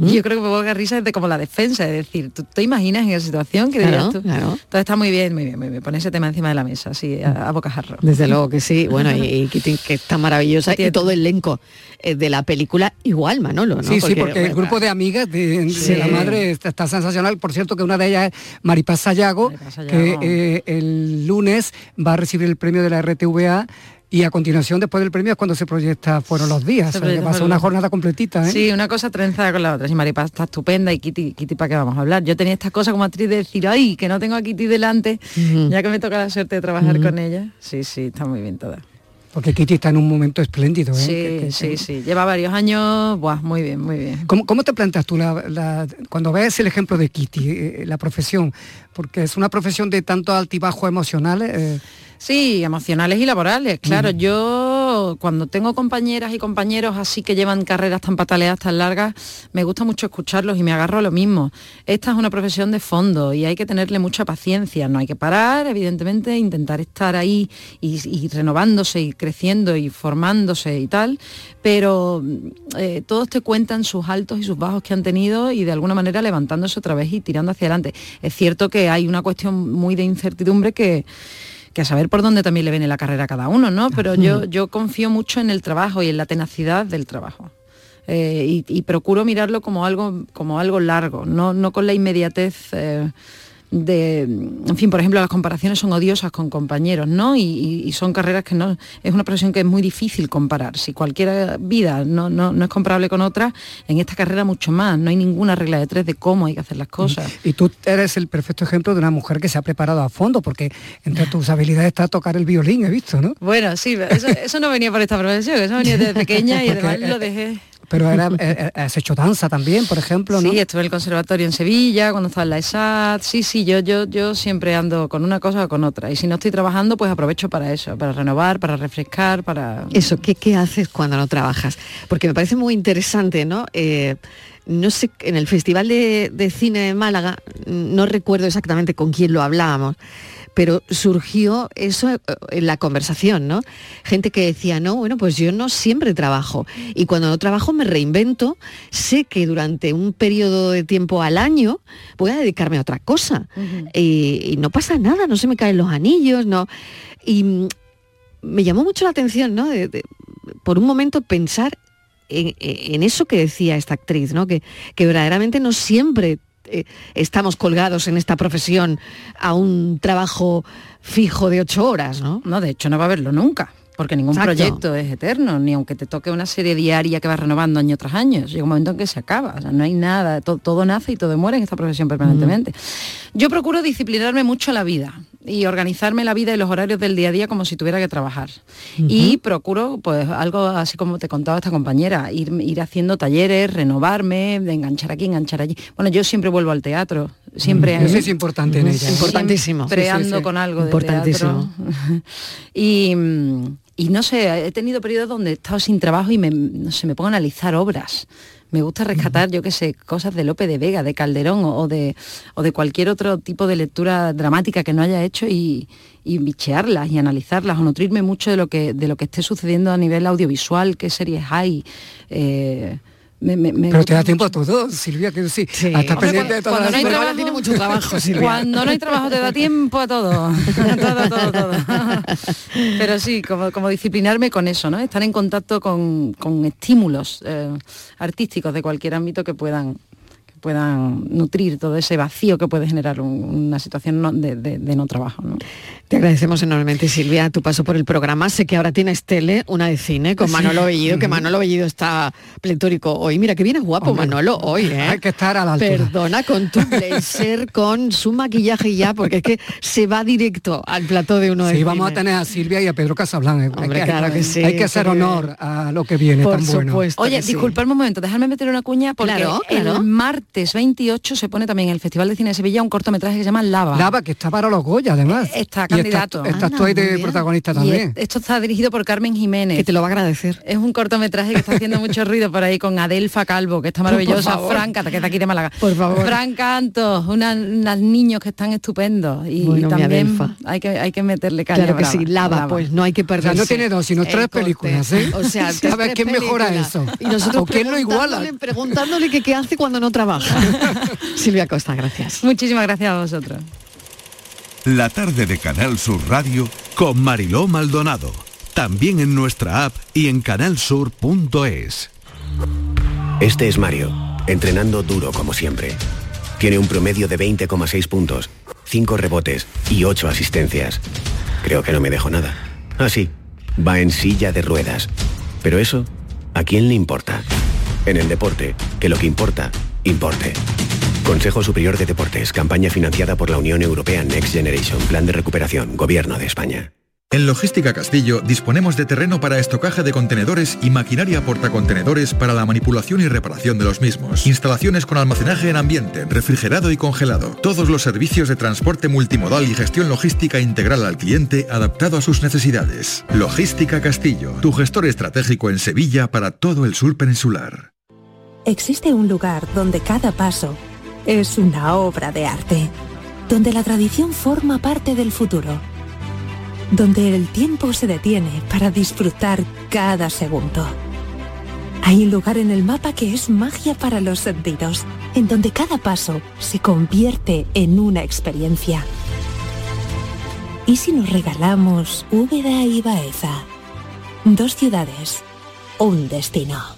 Y yo creo que provoca risa desde como la defensa, es decir, ¿tú te imaginas en esa situación que dirías Claro, tú? claro. Entonces está muy bien, muy bien, muy bien. Pone ese tema encima de la mesa, así, a, a bocajarro. Desde luego que sí. Bueno, y, y que está maravillosa. Y todo el elenco eh, de la película igual, Manolo, ¿no? Sí, sí, porque el grupo de amigas de, de Sí. la madre está, está sensacional. Por cierto, que una de ellas es Maripaz Sayago, que Sayago. eh, el lunes va a recibir el premio de la RTVA y a continuación, después del premio, es cuando se proyecta Fueron los días. Se O sea, que pasa una jornada completita, ¿eh? Sí, una cosa trenzada con la otra. Si Maripaz está estupenda y Kitty, Kitty ¿para qué vamos a hablar? Yo tenía esta cosa como actriz de decir, ay, que no tengo a Kitty delante, ya que me toca la suerte de trabajar con ella. Sí, sí, está muy bien toda. Porque Kitty está en un momento espléndido, ¿eh? Sí, Que- que- sí, sí. Lleva varios años, buah, muy bien, muy bien. ¿Cómo, cómo te planteas tú la, la- cuando ves el ejemplo de Kitty, eh, la profesión? Porque es una profesión de tanto altibajos emocionales. eh, Sí, emocionales y laborales, claro. Yo cuando tengo compañeras y compañeros así que llevan carreras tan pataleadas, tan largas, me gusta mucho escucharlos y me agarro a lo mismo. Esta es una profesión de fondo y hay que tenerle mucha paciencia. No hay que parar, evidentemente, intentar estar ahí y, renovándose y creciendo y formándose y tal, pero eh, todos te cuentan sus altos y sus bajos que han tenido y de alguna manera levantándose otra vez y tirando hacia adelante. Es cierto que hay una cuestión muy de incertidumbre que que a saber por dónde también le viene la carrera a cada uno, ¿no? Pero yo, yo confío mucho en el trabajo y en la tenacidad del trabajo. Eh, y, y procuro mirarlo como algo, como algo largo, no, no con la inmediatez eh, de, en fin, por ejemplo, las comparaciones son odiosas con compañeros, ¿no? Y, son carreras que no, es una profesión que es muy difícil comparar. Si cualquier vida no, no, no es comparable con otra, en esta carrera mucho más. No hay ninguna regla de tres de cómo hay que hacer las cosas. Y tú eres el perfecto ejemplo de una mujer que se ha preparado a fondo, porque entre tus habilidades está tocar el violín, he visto, ¿no? Bueno, sí, eso, eso no venía por esta profesión, eso venía desde pequeña y además lo dejé. Pero era, eh, eh, has hecho danza también, por ejemplo, ¿no? Sí, estuve en el conservatorio en Sevilla, cuando estaba en la ESAD. Sí, sí, yo, yo, yo siempre ando con una cosa o con otra. Y si no estoy trabajando, pues aprovecho para eso, para renovar, para refrescar, para... Eso, ¿qué, qué haces cuando no trabajas? Porque me parece muy interesante, ¿no? Eh, no sé, en el Festival de, de Cine de Málaga, no recuerdo exactamente con quién lo hablábamos, pero surgió eso eh, en la conversación, ¿no? Gente que decía, no, bueno, pues yo no siempre trabajo y cuando no trabajo me reinvento, sé que durante un periodo de tiempo al año voy a dedicarme a otra cosa y, y no pasa nada, no se me caen los anillos, no. Y me llamó mucho la atención, ¿no? De- de- por un momento pensar en, en eso que decía esta actriz, ¿no? Que, que verdaderamente no siempre eh, estamos colgados en esta profesión a un trabajo fijo de ocho horas, ¿no? No, de hecho no va a haberlo nunca. Porque ningún Exacto. proyecto es eterno, ni aunque te toque una serie diaria que va renovando año tras año. Llega un momento en que se acaba, o sea, no hay nada, to- todo nace y todo muere en esta profesión permanentemente. Yo procuro disciplinarme mucho la vida y organizarme la vida y los horarios del día a día como si tuviera que trabajar. Y procuro, pues algo así como te contaba esta compañera, ir, ir haciendo talleres, renovarme, de enganchar aquí, enganchar allí. Bueno, yo siempre vuelvo al teatro, siempre... Mm, Eso es importante en ella. Importantísimo. Siempre Sí, sí, ando sí. con algo de Importantísimo. teatro. y, mm, y no sé, he tenido periodos donde he estado sin trabajo y me, no sé, me pongo a analizar obras. Me gusta rescatar, yo qué sé, cosas de Lope de Vega, de Calderón o, de, o de cualquier otro tipo de lectura dramática que no haya hecho y, y bichearlas y analizarlas o nutrirme mucho de lo que, de lo que esté sucediendo a nivel audiovisual, qué series hay. eh, me- me- me Pero te da tiempo a todo, Silvia, que sí, hasta Hombre, pendiente de todas cuando las no hay trabajo- tiene mucho trabajo, Silvia. Cuando no hay trabajo te da tiempo a todo. todo, todo, todo. Pero sí, como, como disciplinarme con eso, ¿no? Estar en contacto con, con estímulos eh, artísticos de cualquier ámbito que puedan puedan nutrir todo ese vacío que puede generar un- una situación no- de, de- de no trabajo. ¿no? Te agradecemos enormemente, Silvia, tu paso por el programa. Sé que ahora tienes tele, una de cine, con. Manolo Bellido, que. Manolo Bellido está pletórico hoy. Mira, que viene guapo Hombre, Manolo hoy, ¿eh? Hay que estar a la altura. Perdona, con tu blazer, con su maquillaje ya, porque es que se va directo al plató de uno de Sí, vamos a tener a Silvia y a Pedro Casablanca. Hay Hombre, claro que sí, Hay que hacer honor a lo que viene Por tan bueno. Oye, que sí. disculpadme un momento, dejadme meter una cuña porque Claro, claro. el martes 28 se pone también en el Festival de Cine de Sevilla un cortometraje que se llama Lava. Lava, que está para los Goya, además. Está Y candidato. Estás, estás tú ahí de protagonista también. es- esto está dirigido por Carmen Jiménez. Que te lo va a agradecer. Es un cortometraje que está haciendo mucho ruido por ahí con Adelfa Calvo, que está maravillosa. Franca, que está aquí de Málaga. Por favor. Fran Cantos, una- unos niños que están estupendos. Y Bueno, también hay que, hay que meterle caña Claro que brava, sí, lava, brava. pues no hay que O sea, perderse. no tiene dos, sino el tres corte. películas, ¿eh? O sea, A ver quién mejora eso. Y nosotros ¿O quién lo iguala? preguntándole- Preguntándole que qué hace cuando no trabaja. Silvia Costa, gracias. Muchísimas gracias a vosotros. La tarde de Canal Sur Radio con Mariló Maldonado. También en nuestra app y en canalsur.es. Este es Mario, entrenando duro como siempre. Tiene un promedio de 20,6 puntos, 5 rebotes y 8 asistencias. Creo que no me dejo nada. Ah, sí, va en silla de ruedas. Pero eso, ¿a quién le importa? En el deporte, que lo que importa, importe. Consejo Superior de Deportes, campaña financiada por la Unión Europea Next Generation, Plan de Recuperación, Gobierno de España. En Logística Castillo disponemos de terreno para estocaje de contenedores y maquinaria portacontenedores para la manipulación y reparación de los mismos. Instalaciones con almacenaje en ambiente, refrigerado y congelado. Todos los servicios de transporte multimodal y gestión logística integral al cliente adaptado a sus necesidades. Logística Castillo, tu gestor estratégico en Sevilla para todo el sur peninsular. Existe un lugar donde cada paso es una obra de arte, donde la tradición forma parte del futuro, donde el tiempo se detiene para disfrutar cada segundo. Hay un lugar en el mapa que es magia para los sentidos, en donde cada paso se convierte en una experiencia. ¿Y si nos regalamos Úbeda y Baeza? Dos ciudades, un destino.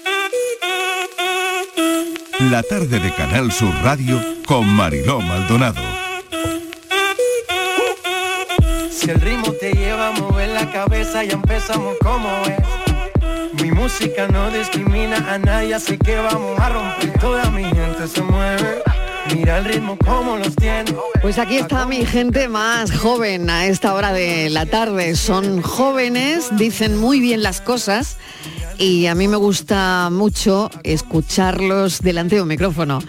La tarde de Canal Sur Radio con Mariló Maldonado. Si el ritmo te lleva a mover la cabeza, ya empezamos como es. Mi música no discrimina a nadie, así que vamos a romper. Toda mi gente se mueve. Mira el ritmo como los tiene. Pues aquí está mi gente más joven a esta hora de la tarde. Son jóvenes, dicen muy bien las cosas y a mí me gusta mucho escucharlos delante de un micrófono.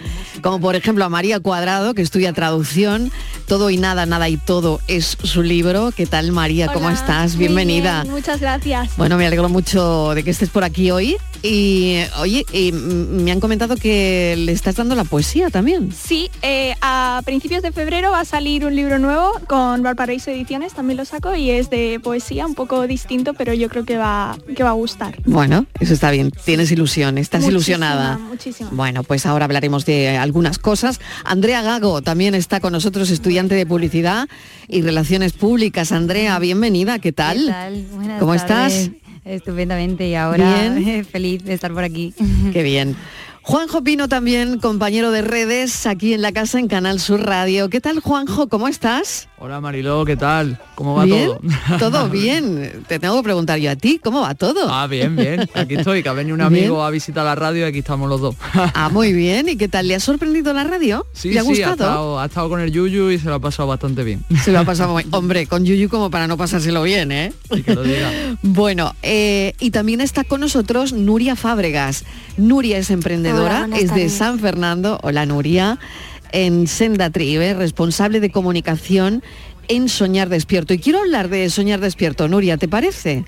Como por ejemplo a María Cuadrado, que estudia traducción. Todo y nada, nada y todo es su libro. ¿Qué tal María? ¿Cómo estás? Bienvenida. bien, muchas gracias. Bueno, me alegro mucho de que estés por aquí hoy. Y oye, y, mm, me han comentado que le estás dando la poesía también. Sí, eh, a principios de febrero va a salir un libro nuevo con Valparaíso Ediciones, también lo saco y es de poesía, un poco distinto, pero yo creo que va, que va a gustar. Bueno, eso está bien. Tienes ilusión, estás Muchísima, ilusionada. Muchísimo. Bueno, pues ahora hablaremos de algunas cosas. Andrea Gago también está con nosotros, estudiante de publicidad y relaciones públicas. Andrea, bienvenida, ¿qué tal? ¿Qué tal? Buenas ¿Cómo tardes. estás? Estupendamente y ahora Bien. feliz de estar por aquí. Qué bien. Juanjo Pino también, compañero de redes aquí en la casa en Canal Sur Radio. ¿Qué tal, Juanjo? ¿Cómo estás? Hola Mariló, ¿qué tal? ¿Cómo va ¿Bien? todo? Todo bien. Te tengo que preguntar yo a ti, ¿cómo va todo? Ah, bien, bien. Aquí estoy, que ha venido un amigo a visitar la radio y aquí estamos los dos. Ah, muy bien. ¿Y qué tal? ¿Le ha sorprendido la radio? Sí, ¿Le ha sí, gustado? estado, ha estado con el Yuyu y se lo ha pasado bastante bien. Se lo ha pasado muy... Hombre, con Yuyu como para no pasárselo bien, ¿eh? Y que lo diga. Bueno, eh, y también está con nosotros Nuria Fábregas. Nuria es emprendedora, Hola, es de. San Fernando. Hola, Nuria. En Senda Tribe, responsable de comunicación en Soñar Despierto. Y quiero hablar de Soñar Despierto, Nuria, ¿te parece?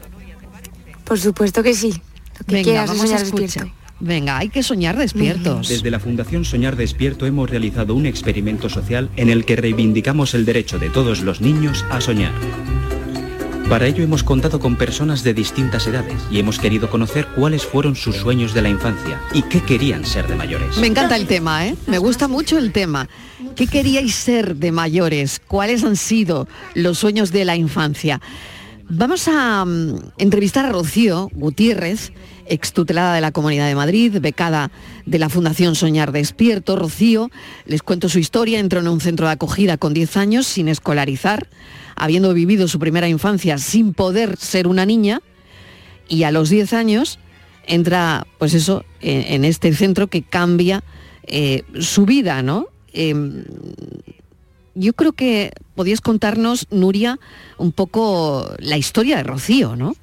Por supuesto que sí. Lo que Venga, quieras vamos a escuchar. despierto. Venga, hay que soñar despiertos. Desde la Fundación Soñar Despierto hemos realizado un experimento social en el que reivindicamos el derecho de todos los niños a soñar. Para ello hemos contado con personas de distintas edades y hemos querido conocer cuáles fueron sus sueños de la infancia y qué querían ser de mayores. Me encanta el tema, ¿eh? Me gusta mucho el tema. ¿Qué queríais ser de mayores? ¿Cuáles han sido los sueños de la infancia? Vamos a mm, entrevistar a Rocío Gutiérrez, extutelada de la Comunidad de Madrid, becada de la Fundación Soñar Despierto. Rocío, les cuento su historia, entró en un centro de acogida con 10 años sin escolarizar, habiendo vivido su primera infancia sin poder ser una niña, y a los 10 años entra, pues eso, en, este centro que cambia eh, su vida, ¿no? Em, yo creo que podías contarnos, Nuria, un poco la historia de Rocío, ¿no?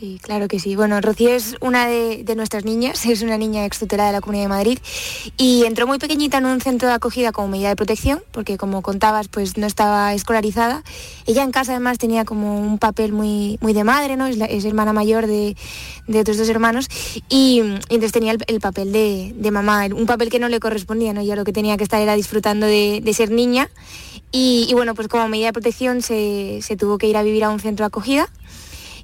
Sí, claro que sí. Bueno, Rocío es una de, nuestras niñas, es una niña extutelada de la Comunidad de Madrid y entró muy pequeñita en un centro de acogida como medida de protección, porque como contabas, pues no estaba escolarizada. Ella en casa además tenía como un papel muy, muy de madre, ¿no? Es, hermana mayor de, de otros dos hermanos y, entonces tenía el, el papel de, mamá, un papel que no le correspondía, ¿no? Ella lo que tenía que estar era disfrutando de, de ser niña y, y bueno, pues como medida de protección se, se tuvo que ir a vivir a un centro de acogida.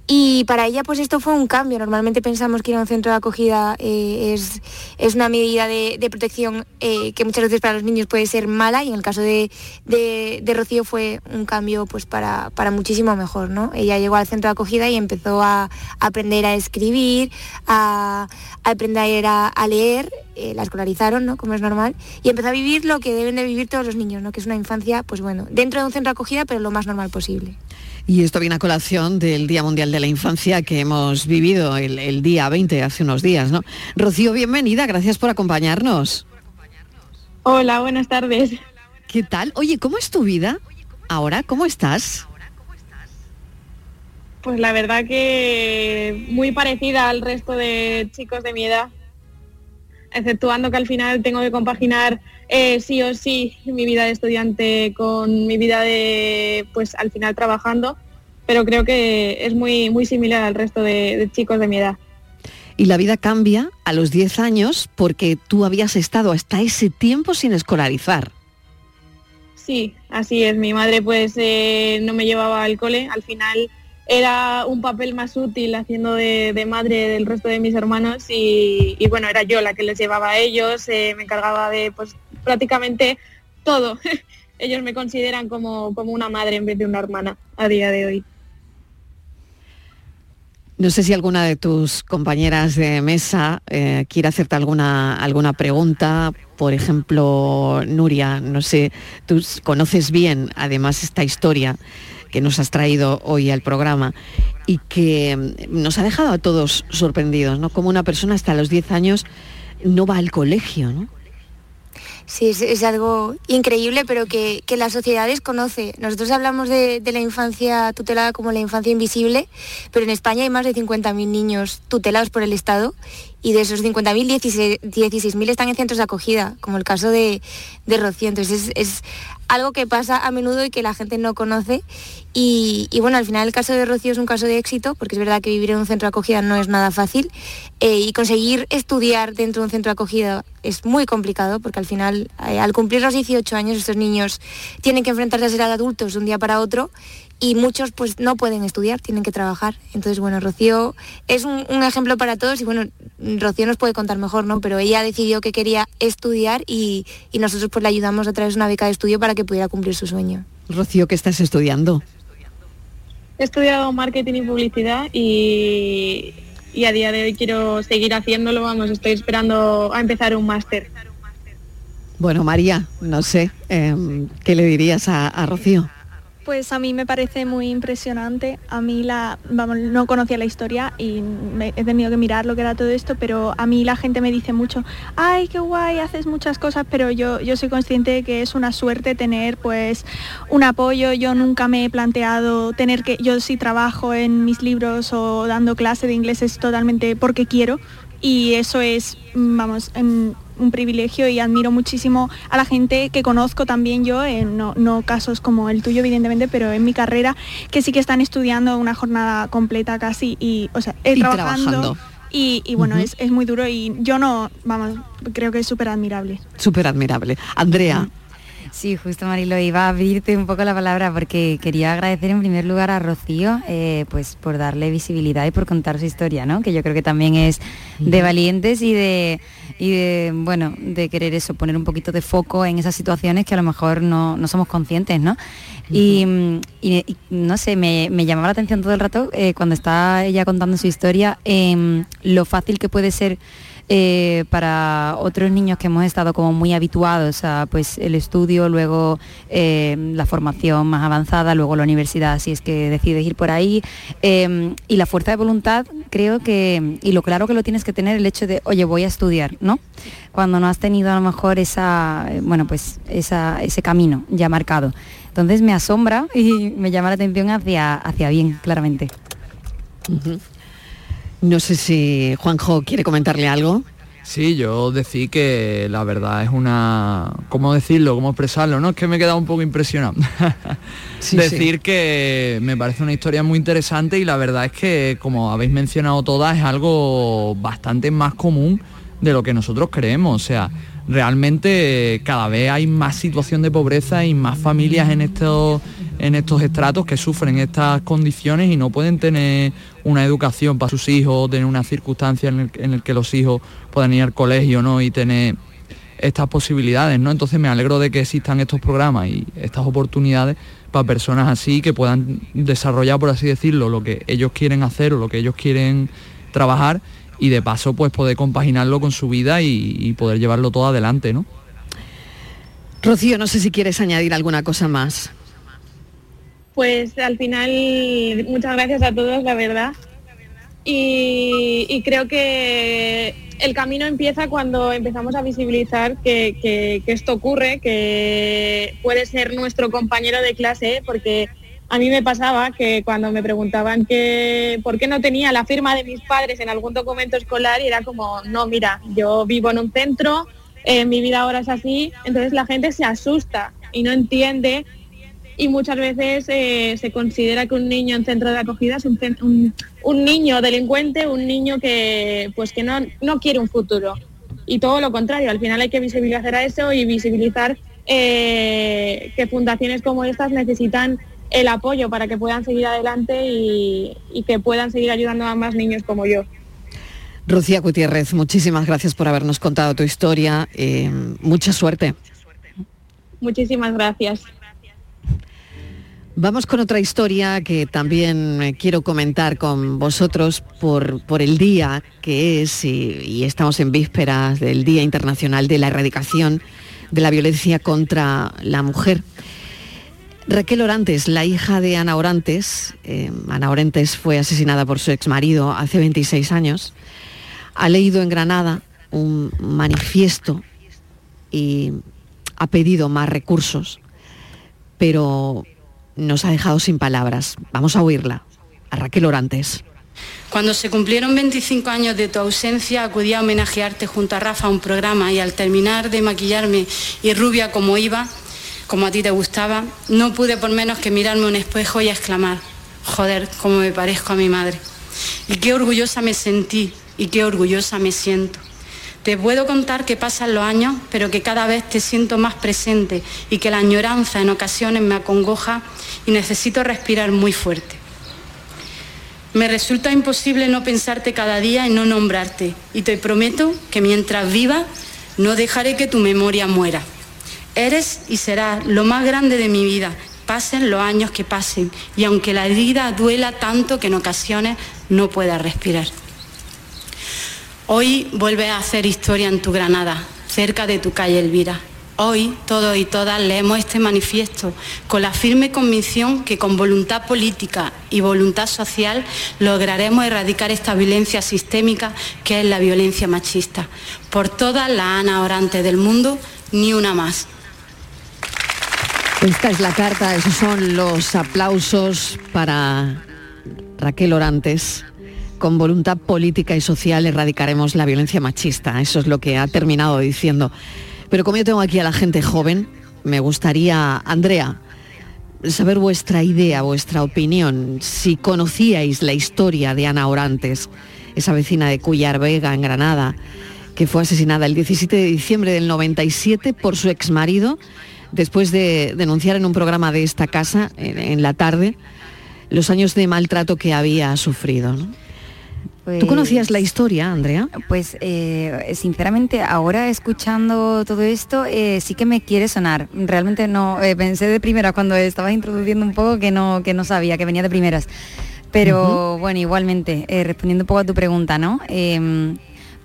Y para ella pues esto fue un cambio. Normalmente pensamos que ir a un centro de acogida eh, es, es una medida de, protección eh, que muchas veces para los niños puede ser mala y en el caso de, de- Rocío fue un cambio pues para, para muchísimo mejor. ¿no? Ella llegó al centro de acogida y empezó a aprender a escribir, a, aprender a, a leer, eh, la escolarizaron, ¿no? como es normal, y empezó a vivir lo que deben de vivir todos los niños, ¿no? que es una infancia pues bueno, dentro de un centro de acogida pero lo más normal posible. Y esto viene a colación del Día Mundial de la Infancia que hemos vivido el, el día 20, hace unos días, ¿no? Rocío, bienvenida, gracias por acompañarnos. Hola, buenas tardes. ¿Qué tal? Oye, ¿cómo es tu vida ahora? ¿Cómo estás? Pues la verdad que muy parecida al resto de chicos de mi edad, exceptuando que al final tengo que compaginar eh, sí o sí mi vida de estudiante con mi vida de, pues al final trabajando, pero creo que es muy, muy similar al resto de, de chicos de mi edad. Y la vida cambia a los 10 años porque tú habías estado hasta ese tiempo sin escolarizar. Sí, así es. Mi madre pues eh, no me llevaba al cole. Al final era un papel más útil haciendo de, de madre del resto de mis hermanos y, y, bueno, era yo la que les llevaba a ellos, eh, me encargaba de pues prácticamente todo. ellos me consideran como, como una madre en vez de una hermana a día de hoy. No sé si alguna de tus compañeras de mesa eh, quiere hacerte alguna, alguna pregunta. Por ejemplo, Nuria, no sé, tú conoces bien además esta historia que nos has traído hoy al programa y que mm, nos ha dejado a todos sorprendidos, ¿no? Como una persona hasta los 10 años no va al colegio, ¿no? Sí, es, algo increíble, pero que, que la sociedad desconoce. Nosotros hablamos de, de la infancia tutelada como la infancia invisible, pero en España hay más de 50.000 niños tutelados por el Estado y de esos 50.000, 16 16.000 están en centros de acogida, como el caso de, de Rocío. Entonces es, algo que pasa a menudo y que la gente no conoce. Y, y bueno, al final el caso de Rocío es un caso de éxito, porque es verdad que vivir en un centro de acogida no es nada fácil. eh, y conseguir estudiar dentro de un centro de acogida es muy complicado, porque al final, eh, al cumplir los 18 años, estos niños tienen que enfrentarse a ser adultos de un día para otro y muchos pues no pueden estudiar, tienen que trabajar. Entonces, bueno, Rocío es un, un ejemplo para todos y bueno, Rocío nos puede contar mejor, ¿no? Pero ella decidió que quería estudiar y, y nosotros pues le ayudamos a través de una beca de estudio para que pudiera cumplir su sueño. Rocío, ¿qué estás estudiando? He estudiado marketing y publicidad y, y a día de hoy quiero seguir haciéndolo, vamos, estoy esperando a empezar un máster. Bueno, María, no sé, em, ¿qué le dirías a, a Rocío? Pues a mí me parece muy impresionante. A mí la, vamos, no conocía la historia y he tenido que mirar lo que era todo esto, pero a mí la gente me dice mucho, ay, qué guay, haces muchas cosas, pero yo, yo soy consciente de que es una suerte tener pues un apoyo. Yo nunca me he planteado tener que, yo sí trabajo en mis libros o dando clase de inglés es totalmente porque quiero y eso es, vamos, en- un privilegio y admiro muchísimo a la gente que conozco también yo, en no, no casos como el tuyo evidentemente, pero en mi carrera, que sí que están estudiando una jornada completa casi y, o sea, eh, Y trabajando. trabajando. Y, y bueno, es, es muy duro y yo no, vamos, creo que es súper admirable. Súper admirable. Andrea. Sí, justo Marilo, iba a abrirte un poco la palabra porque quería agradecer en primer lugar a Rocío eh, pues por darle visibilidad y por contar su historia, ¿no? Que yo creo que también es de valientes y de, y de bueno, de querer eso, poner un poquito de foco en esas situaciones que a lo mejor no, no somos conscientes, ¿no? Y, y- y, no sé, me, me llamaba la atención todo el rato eh, cuando está ella contando su historia, em, lo fácil que puede ser eh, para otros niños que hemos estado como muy habituados a pues el estudio, luego eh, la formación más avanzada, luego la universidad si es que decides ir por ahí. eh, y la fuerza de voluntad creo que, y lo claro que lo tienes que tener el hecho de, oye, voy a estudiar, ¿no? Cuando no has tenido a lo mejor esa, eh, bueno, pues esa, ese camino ya marcado. Entonces me asombra y me llama la atención hacia, hacia bien, claramente. No sé si Juanjo quiere comentarle algo. Sí, yo decir que la verdad es una... ¿Cómo decirlo? ¿Cómo expresarlo? No, es que me he quedado un poco impresionado. Sí, decir que me parece una historia muy interesante y la verdad es que, como habéis mencionado todas, es algo bastante más común de lo que nosotros creemos. O sea, realmente eh, cada vez hay más situación de pobreza y más familias en estos, en estos estratos que sufren estas condiciones y no pueden tener una educación para sus hijos, tener una circunstancia en el, en el que los hijos puedan ir al colegio ¿no? y tener estas posibilidades, ¿no? Entonces me alegro de que existan estos programas y estas oportunidades para personas así que puedan desarrollar, por así decirlo, lo que ellos quieren hacer o lo que ellos quieren trabajar y de paso pues poder compaginarlo con su vida y, poder llevarlo todo adelante, ¿no? Rocío, no sé si quieres añadir alguna cosa más. Pues al final, muchas gracias a todos, la verdad. Y, creo que el camino empieza cuando empezamos a visibilizar que esto ocurre, que puede ser nuestro compañero de clase, porque a mí me pasaba que cuando me preguntaban que por qué no tenía la firma de mis padres en algún documento escolar, y era como, no, mira, yo vivo en un centro, eh, mi vida ahora es así, entonces la gente se asusta y no entiende y muchas veces eh, se considera que un niño en centro de acogida es un, un- un niño delincuente, un niño que pues que no, no quiere un futuro. Y todo lo contrario, al final hay que visibilizar a eso y visibilizar eh, que fundaciones como estas necesitan el apoyo para que puedan seguir adelante y, y que puedan seguir ayudando a más niños como yo. Rocío Gutiérrez, muchísimas gracias por habernos contado tu historia. eh, mucha suerte. Muchísimas gracias. Vamos con otra historia que también eh, quiero comentar con vosotros por, por el día que es y, estamos en vísperas del Día Internacional de la Erradicación de la Violencia contra la Mujer. Raquel Orantes, la hija de Ana Orantes, eh, Ana Orantes fue asesinada por su exmarido hace 26 años, ha leído en Granada un manifiesto y ha pedido más recursos, pero nos ha dejado sin palabras. Vamos a oírla, a Raquel Orantes. Cuando se cumplieron 25 años de tu ausencia, acudí a homenajearte junto a Rafa a un programa y al terminar de maquillarme y rubia como iba, como a ti te gustaba, no pude por menos que mirarme un espejo y exclamar, joder, cómo me parezco a mi madre. Y qué orgullosa me sentí y qué orgullosa me siento. Te puedo contar que pasan los años, pero que cada vez te siento más presente y que la añoranza en ocasiones me acongoja y necesito respirar muy fuerte. Me resulta imposible no pensarte cada día y no nombrarte. Y te prometo que mientras viva no dejaré que tu memoria muera. Eres y serás lo más grande de mi vida, pasen los años que pasen. Y aunque la herida duela tanto que en ocasiones no pueda respirar. Hoy vuelves a hacer historia en tu Granada, cerca de tu calle Elvira. Hoy todos y todas leemos este manifiesto con la firme convicción que con voluntad política y voluntad social lograremos erradicar esta violencia sistémica que es la violencia machista. Por todas las Ana Orantes del mundo, ni una más. Esta es la carta, esos son los aplausos para Raquel Orantes. Con voluntad política y social erradicaremos la violencia machista. Eso es lo que ha terminado diciendo. Pero como yo tengo aquí a la gente joven, me gustaría, Andrea, saber vuestra idea, vuestra opinión, si conocíais la historia de Ana Orantes, esa vecina de Cuyar Vega, en Granada, que fue asesinada el 17 de diciembre del 97 por su exmarido, después de denunciar en un programa de esta casa, en, la tarde, los años de maltrato que había sufrido. ¿Tú conocías la historia, Andrea? Pues eh, sinceramente ahora escuchando todo esto eh, sí que me quiere sonar. Realmente no eh, pensé de primera cuando estabas introduciendo un poco que no que no sabía que venía de primeras. Pero bueno, igualmente respondiendo un poco a tu pregunta, ¿no?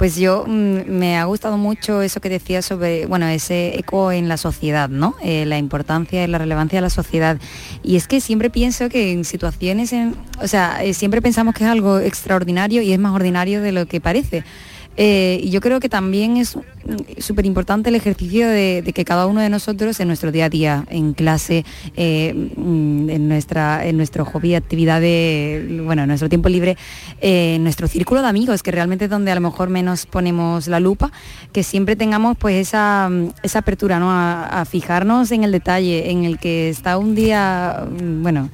Pues yo mm, me ha gustado mucho eso que decías sobre, bueno, ese eco en la sociedad, ¿no? Eh, la importancia y la relevancia de la sociedad. Y es que siempre pienso que en situaciones, en, o sea, eh, siempre pensamos que es algo extraordinario y es más ordinario de lo que parece. Eh, y yo creo que también es súper importante el ejercicio de, que cada uno de nosotros en nuestro día a día, en clase, eh, mm, en, nuestra, en nuestro hobby, actividad de, bueno, en nuestro tiempo libre, eh, nuestro círculo de amigos, que realmente es donde a lo mejor menos ponemos la lupa, que siempre tengamos pues esa, esa apertura ¿no? a, a fijarnos en el detalle, en el que está un día, mm, bueno,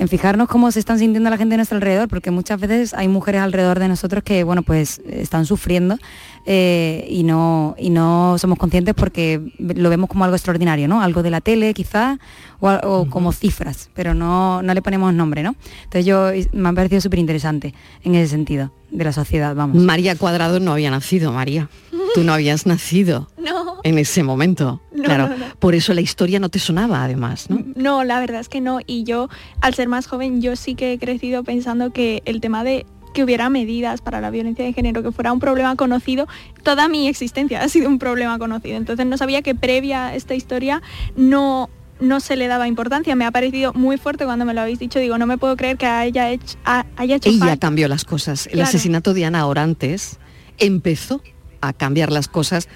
en fijarnos cómo se están sintiendo la gente a nuestro alrededor, porque muchas veces hay mujeres alrededor de nosotros que, bueno, pues están sufriendo eh, y, no, y no somos conscientes porque lo vemos como algo extraordinario, ¿no? Algo de la tele quizás, o, como cifras, pero no, no le ponemos nombre, ¿no? Entonces yo me ha parecido súper interesante en ese sentido, de la sociedad, vamos. María Cuadrado no había nacido, María. Tú no habías nacido en ese momento. claro, por eso la historia no te sonaba además, ¿no? No, la verdad es que no. Y yo, al ser más joven, yo sí que he crecido pensando que el tema de que hubiera medidas para la violencia de género, que fuera un problema conocido, toda mi existencia ha sido un problema conocido. Entonces no sabía que previa a esta historia no no se le daba importancia. Me ha parecido muy fuerte cuando me lo habéis dicho. Digo, no me puedo creer que haya hecho, haya hecho Ella cambió las cosas. El asesinato de Ana Orantes empezó a cambiar las cosas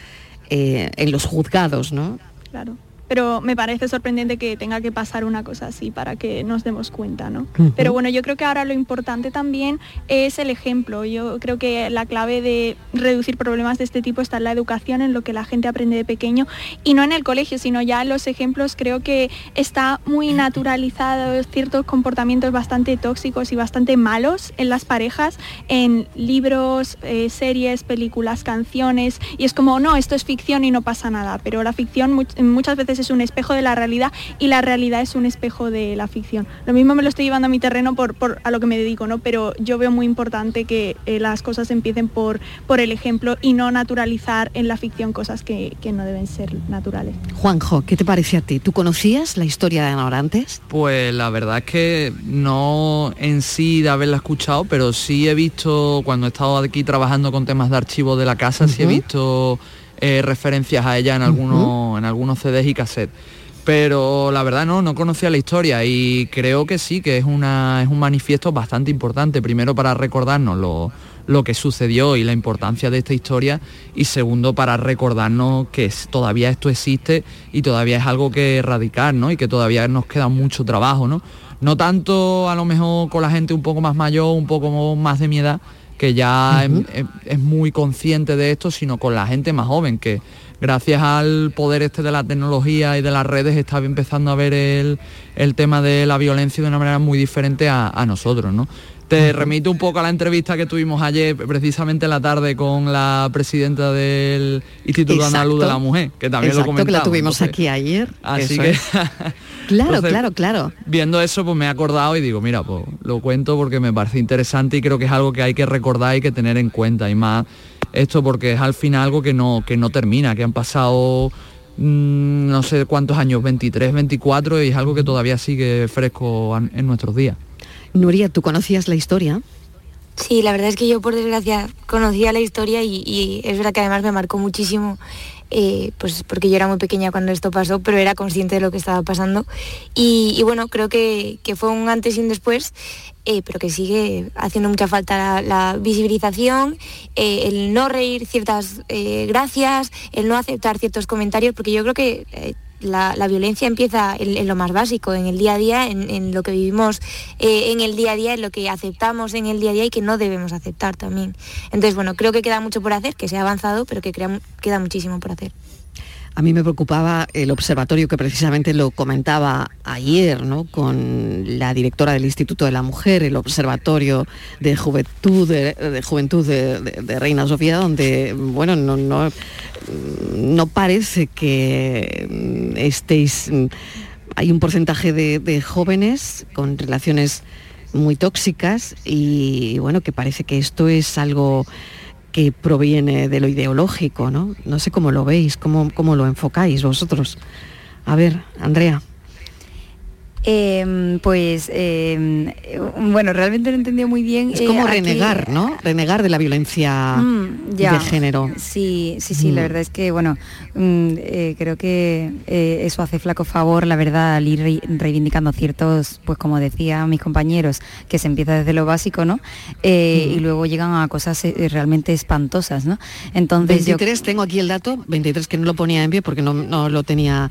eh, en los juzgados, ¿no? Claro pero me parece sorprendente que tenga que pasar una cosa así para que nos demos cuenta, ¿no? Pero bueno, yo creo que ahora lo importante también es el ejemplo. Yo creo que la clave de reducir problemas de este tipo está en la educación, en lo que la gente aprende de pequeño y no en el colegio, sino ya en los ejemplos. Creo que está muy naturalizado ciertos comportamientos bastante tóxicos y bastante malos en las parejas, en libros, eh, series, películas, canciones y es como, no, esto es ficción y no pasa nada, pero la ficción muchas veces es un espejo de la realidad y la realidad es un espejo de la ficción. Lo mismo me lo estoy llevando a mi terreno por, a lo que me dedico, ¿no? Pero yo veo muy importante que eh, las cosas empiecen por, por el ejemplo y no naturalizar en la ficción cosas que, no deben ser naturales. Juanjo, ¿qué te parece a ti? ¿Tú conocías la historia de Ana Orantes? Pues la verdad es que no en sí de haberla escuchado, pero sí he visto, cuando he estado aquí trabajando con temas de archivos de la casa, sí he visto eh, referencias a ella en algunos, en algunos CDs y cassettes. Pero la verdad no, no conocía la historia y creo que sí, que es, una, es un manifiesto bastante importante, primero para recordarnos lo, lo que sucedió y la importancia de esta historia y segundo para recordarnos que todavía esto existe y todavía es algo que erradicar ¿no? y que todavía nos queda mucho trabajo. ¿no? no tanto a lo mejor con la gente un poco más mayor, un poco más de mi edad, que ya es, muy consciente de esto, sino con la gente más joven, que gracias al poder este de la tecnología y de las redes está empezando a ver el, tema de la violencia de una manera muy diferente a, nosotros, ¿no? Te remito un poco a la entrevista que tuvimos ayer, precisamente en la tarde, con la presidenta del Instituto Andaluz de la Mujer, que también lo comentamos. que la tuvimos aquí ayer. Así que... Claro, claro, claro. Viendo eso, pues me he acordado y digo, mira, pues lo cuento porque me parece interesante y creo que es algo que hay que recordar y que tener en cuenta. Y más esto porque es al final algo que no, que no termina, que han pasado mm, no sé cuántos años, 23, 24, y es algo que todavía sigue fresco en nuestros días. Nuria, ¿tú conocías la historia? Sí, la verdad es que yo por desgracia conocía la historia y, es verdad que además me marcó muchísimo eh, pues porque yo era muy pequeña cuando esto pasó, pero era consciente de lo que estaba pasando. Y, bueno, creo que, fue un antes y un después, eh, pero que sigue haciendo mucha falta la, visibilización, eh, el no reír ciertas gracias, el no aceptar ciertos comentarios, porque yo creo que la, la, violencia empieza en, lo más básico, en el día a día, en, lo que vivimos eh, en el día a día, en lo que aceptamos en el día a día y que no debemos aceptar también. Entonces, bueno, creo que queda mucho por hacer, que se ha avanzado, pero que queda muchísimo por hacer. A mí me preocupaba el observatorio que precisamente lo comentaba ayer, ¿no? Con la directora del Instituto de la Mujer, el observatorio de juventud de, juventud de, de, Reina Sofía, donde bueno no, no, no parece que estéis. Hay un porcentaje de, de jóvenes con relaciones muy tóxicas y bueno que parece que esto es algo que proviene de lo ideológico, ¿no? No sé cómo lo veis, cómo, cómo lo enfocáis vosotros. A ver, Andrea. Eh, pues eh, bueno, realmente lo he entendido muy bien. Es como eh, renegar, aquí... ¿no? Renegar de la violencia mm, ya. de género. Sí, sí, sí, mm. la verdad es que, bueno, mm, eh, creo que eh, eso hace flaco favor, la verdad, al ir re reivindicando ciertos, pues como decía mis compañeros, que se empieza desde lo básico, ¿no? Y luego llegan a cosas realmente espantosas, ¿no? Entonces 23, yo... tengo aquí el dato, 23 que no lo ponía en pie porque no, no lo tenía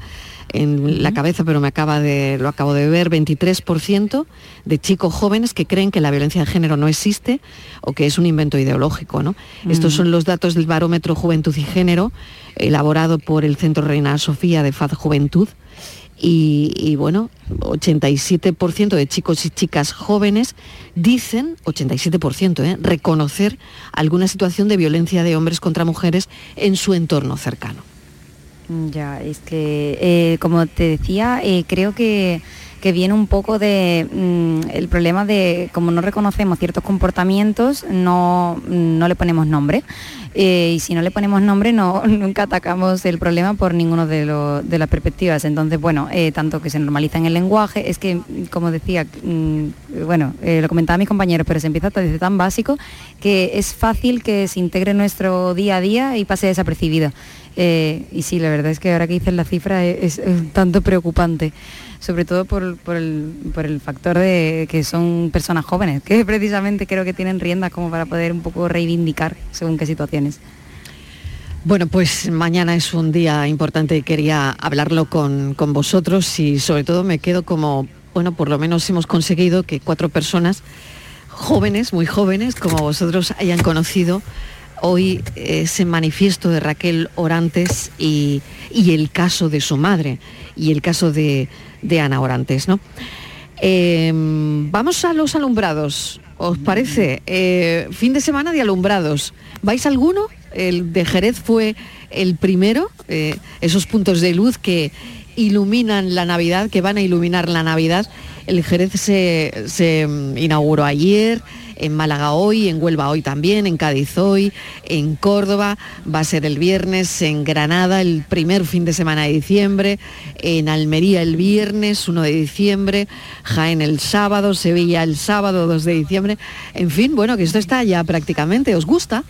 en la cabeza, pero me acaba de, lo acabo de ver, 23% de chicos jóvenes que creen que la violencia de género no existe o que es un invento ideológico. ¿no? Estos son los datos del Barómetro Juventud y Género, elaborado por el Centro Reina Sofía de Faz Juventud. Y, y, bueno, 87% de chicos y chicas jóvenes dicen, 87%, ¿eh? reconocer alguna situación de violencia de hombres contra mujeres en su entorno cercano. Ya, es que, eh, como te decía, eh, creo que, que, viene un poco de mm, el problema de como no reconocemos ciertos comportamientos, no, no le ponemos nombre. Eh, y si no le ponemos nombre, no, nunca atacamos el problema por ninguno de, de las perspectivas. Entonces, bueno, tanto que se normaliza en el lenguaje, es que, como decía, mm, bueno, lo comentaban mis compañeros, pero se empieza desde tan básico que es fácil que se integre nuestro día a día y pase desapercibido. Eh, y sí, la verdad es que ahora que dices la cifra es, es, es tanto preocupante, sobre todo por, por, el, por, el, factor de que son personas jóvenes, que precisamente creo que tienen riendas como para poder un poco reivindicar según qué situaciones. Bueno, pues mañana es un día importante y quería hablarlo con, con vosotros y sobre todo me quedo como, bueno, por lo menos hemos conseguido que cuatro personas jóvenes, muy jóvenes, como vosotros hayan conocido hoy ese manifiesto de Raquel Orantes y, el caso de su madre y el caso de, Ana Orantes. ¿no? Eh, vamos a los alumbrados, ¿os parece? Eh, fin de semana de alumbrados. ¿Vais alguno? El de Jerez fue el primero, eh, esos puntos de luz que iluminan la Navidad, que van a iluminar la Navidad. El Jerez se, se inauguró ayer, en Málaga hoy, en Huelva hoy también, en Cádiz hoy, en Córdoba, va a ser el viernes, en Granada el primer fin de semana de diciembre, en Almería el viernes 1 de diciembre, Jaén el sábado, Sevilla el sábado 2 de diciembre, en fin, bueno, que esto está ya prácticamente, ¿os gusta?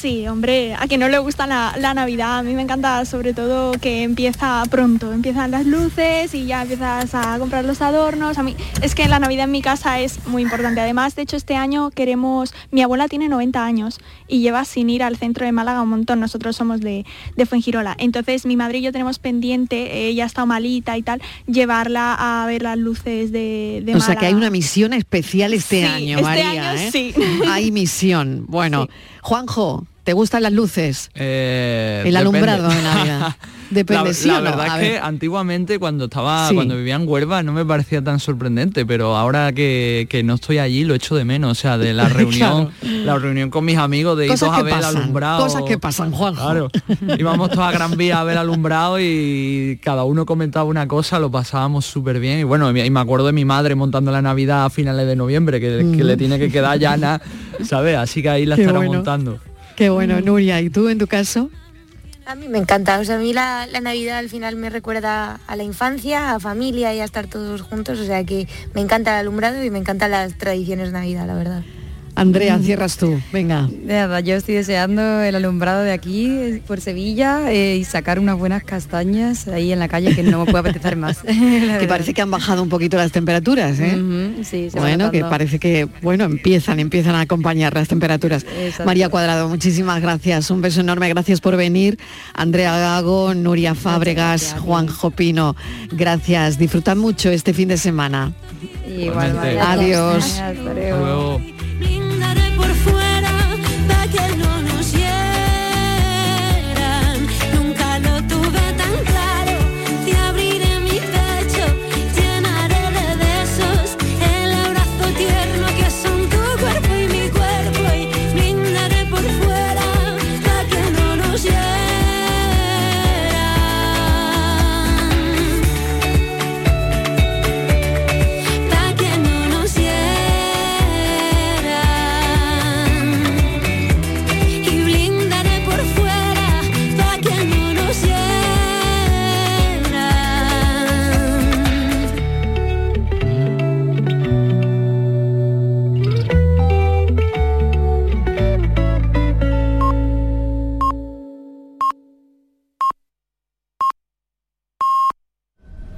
Sí, hombre, a quien no le gusta la, la, Navidad, a mí me encanta sobre todo que empieza pronto, empiezan las luces y ya empiezas a comprar los adornos. A mí es que la Navidad en mi casa es muy importante. Además, de hecho, este año queremos, mi abuela tiene 90 años y lleva sin ir al centro de Málaga un montón. Nosotros somos de, de Fuengirola. Entonces, mi madre y yo tenemos pendiente, ella está malita y tal, llevarla a ver las luces de, de o Málaga. O sea que hay una misión especial este sí, año, este María. Año, ¿eh? sí. Hay misión. Bueno, sí. Juanjo, ¿Te gustan las luces? Eh, el alumbrado de Navidad. Depende, la, ¿sí la o no? verdad es que antiguamente cuando estaba sí. cuando vivía en Huelva no me parecía tan sorprendente, pero ahora que, que no estoy allí lo echo de menos, o sea, de la reunión, claro. la reunión con mis amigos de ir todos a ver pasan, alumbrado. Cosas que pasan, Juan. Claro. Íbamos todos a Gran Vía a ver alumbrado y cada uno comentaba una cosa, lo pasábamos súper bien. Y bueno, y me acuerdo de mi madre montando la Navidad a finales de noviembre, que, mm. que le tiene que quedar llana, ¿sabes? Así que ahí la Qué estará bueno. montando. Qué bueno, Nuria. ¿Y tú en tu caso? A mí me encanta, o sea, a mí la, la, Navidad al final me recuerda a la infancia, a familia y a estar todos juntos, o sea que me encanta el alumbrado y me encantan las tradiciones de Navidad, la verdad. Andrea, cierras tú, venga. De verdad, yo estoy deseando el alumbrado de aquí, eh, por Sevilla, eh, y sacar unas buenas castañas ahí en la calle que no me puede apetecer más. que parece que han bajado un poquito las temperaturas, ¿eh? Sí, se va bueno, que parece que, bueno, empiezan, empiezan a acompañar las temperaturas. Exacto. María Cuadrado, muchísimas gracias, un beso enorme, gracias por venir. Andrea Gago, Nuria Fábregas, Juan Jopino, gracias. Disfrutad mucho este fin de semana. Igual, Adiós. Hasta luego.